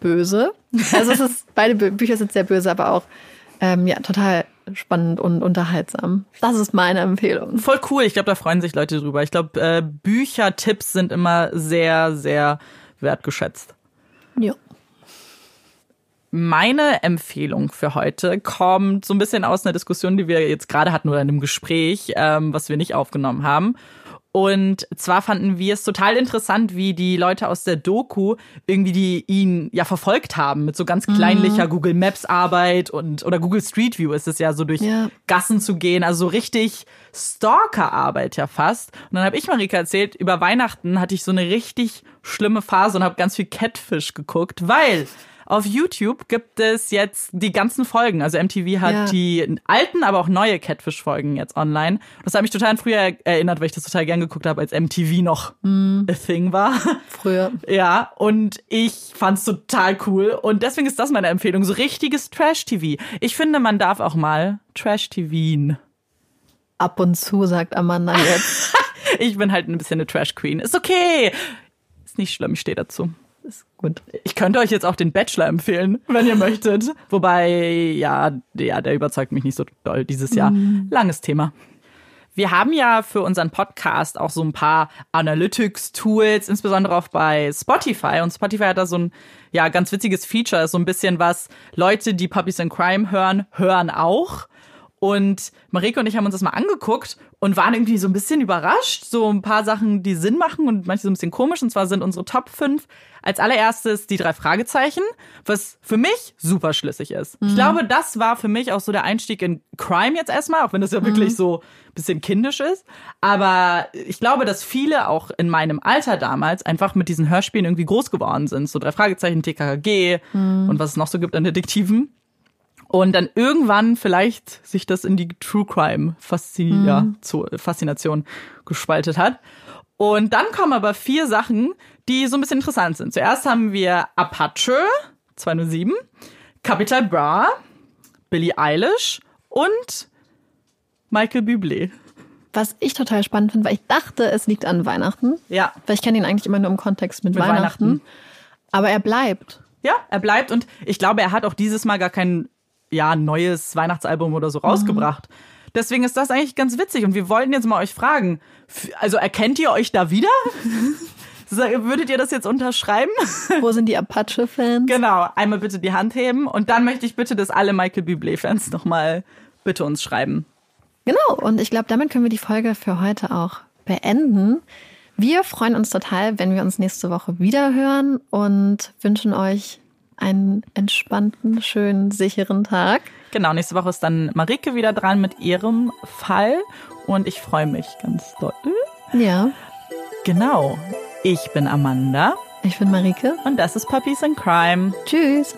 böse. <laughs> Also es ist, beide Bücher sind sehr böse, aber auch ähm, ja, total spannend und unterhaltsam. Das ist meine Empfehlung. Voll cool. Ich glaube, da freuen sich Leute drüber. Ich glaube, äh, Büchertipps sind immer sehr, sehr wertgeschätzt. Ja. Meine Empfehlung für heute kommt so ein bisschen aus einer Diskussion, die wir jetzt gerade hatten oder in einem Gespräch, ähm, was wir nicht aufgenommen haben. Und zwar fanden wir es total interessant, wie die Leute aus der Doku irgendwie die ihn ja verfolgt haben mit so ganz kleinlicher mhm. Google Maps Arbeit und oder Google Street View ist es ja so durch ja. Gassen zu gehen, also so richtig Stalker Arbeit ja fast. Und dann habe ich Marika erzählt, über Weihnachten hatte ich so eine richtig schlimme Phase und habe ganz viel Catfish geguckt, weil auf YouTube gibt es jetzt die ganzen Folgen. Also MTV hat ja. die alten, aber auch neue Catfish-Folgen jetzt online. Das hat mich total an früher erinnert, weil ich das total gern geguckt habe, als MTV noch mm. a thing war. Früher. Ja, und ich fand's total cool. Und deswegen ist das meine Empfehlung. So richtiges Trash-TV. Ich finde, man darf auch mal Trash-TVen. Ab und zu, sagt Amanda jetzt. <laughs> ich bin halt ein bisschen eine Trash-Queen. Ist okay. Ist nicht schlimm, ich stehe dazu ist gut. Ich könnte euch jetzt auch den Bachelor empfehlen, wenn ihr möchtet. Wobei, ja, ja, der überzeugt mich nicht so doll dieses Jahr. Mm. Langes Thema. Wir haben ja für unseren Podcast auch so ein paar Analytics-Tools, insbesondere auch bei Spotify. Und Spotify hat da so ein ja ganz witziges Feature, so ein bisschen was Leute, die Puppies in Crime hören, hören auch. Und Marike und ich haben uns das mal angeguckt und waren irgendwie so ein bisschen überrascht. So ein paar Sachen, die Sinn machen und manche so ein bisschen komisch. Und zwar sind unsere Top 5 als allererstes die drei Fragezeichen, was für mich super schlüssig ist. Mhm. Ich glaube, das war für mich auch so der Einstieg in Crime jetzt erstmal, auch wenn das ja mhm. wirklich so ein bisschen kindisch ist. Aber ich glaube, dass viele auch in meinem Alter damals einfach mit diesen Hörspielen irgendwie groß geworden sind. So drei Fragezeichen, TKKG mhm. und was es noch so gibt an Detektiven und dann irgendwann vielleicht sich das in die True Crime mhm. Faszination gespaltet hat. Und dann kommen aber vier Sachen, die so ein bisschen interessant sind. Zuerst haben wir Apache 207, Capital Bra, Billie Eilish und Michael Bublé. Was ich total spannend finde, weil ich dachte, es liegt an Weihnachten. Ja. Weil ich kenne ihn eigentlich immer nur im Kontext mit, mit Weihnachten. Weihnachten. Aber er bleibt. Ja, er bleibt und ich glaube, er hat auch dieses Mal gar keinen ja, neues Weihnachtsalbum oder so rausgebracht. Mhm. Deswegen ist das eigentlich ganz witzig. Und wir wollten jetzt mal euch fragen, also erkennt ihr euch da wieder? <laughs> Würdet ihr das jetzt unterschreiben? <laughs> Wo sind die Apache-Fans? Genau, einmal bitte die Hand heben und dann möchte ich bitte, dass alle Michael Bublé-Fans nochmal bitte uns schreiben. Genau, und ich glaube, damit können wir die Folge für heute auch beenden. Wir freuen uns total, wenn wir uns nächste Woche wieder hören und wünschen euch einen entspannten, schönen, sicheren Tag. Genau, nächste Woche ist dann Marike wieder dran mit ihrem Fall und ich freue mich ganz doll. Ja. Genau. Ich bin Amanda. Ich bin Marike. Und das ist Puppies in Crime. Tschüss.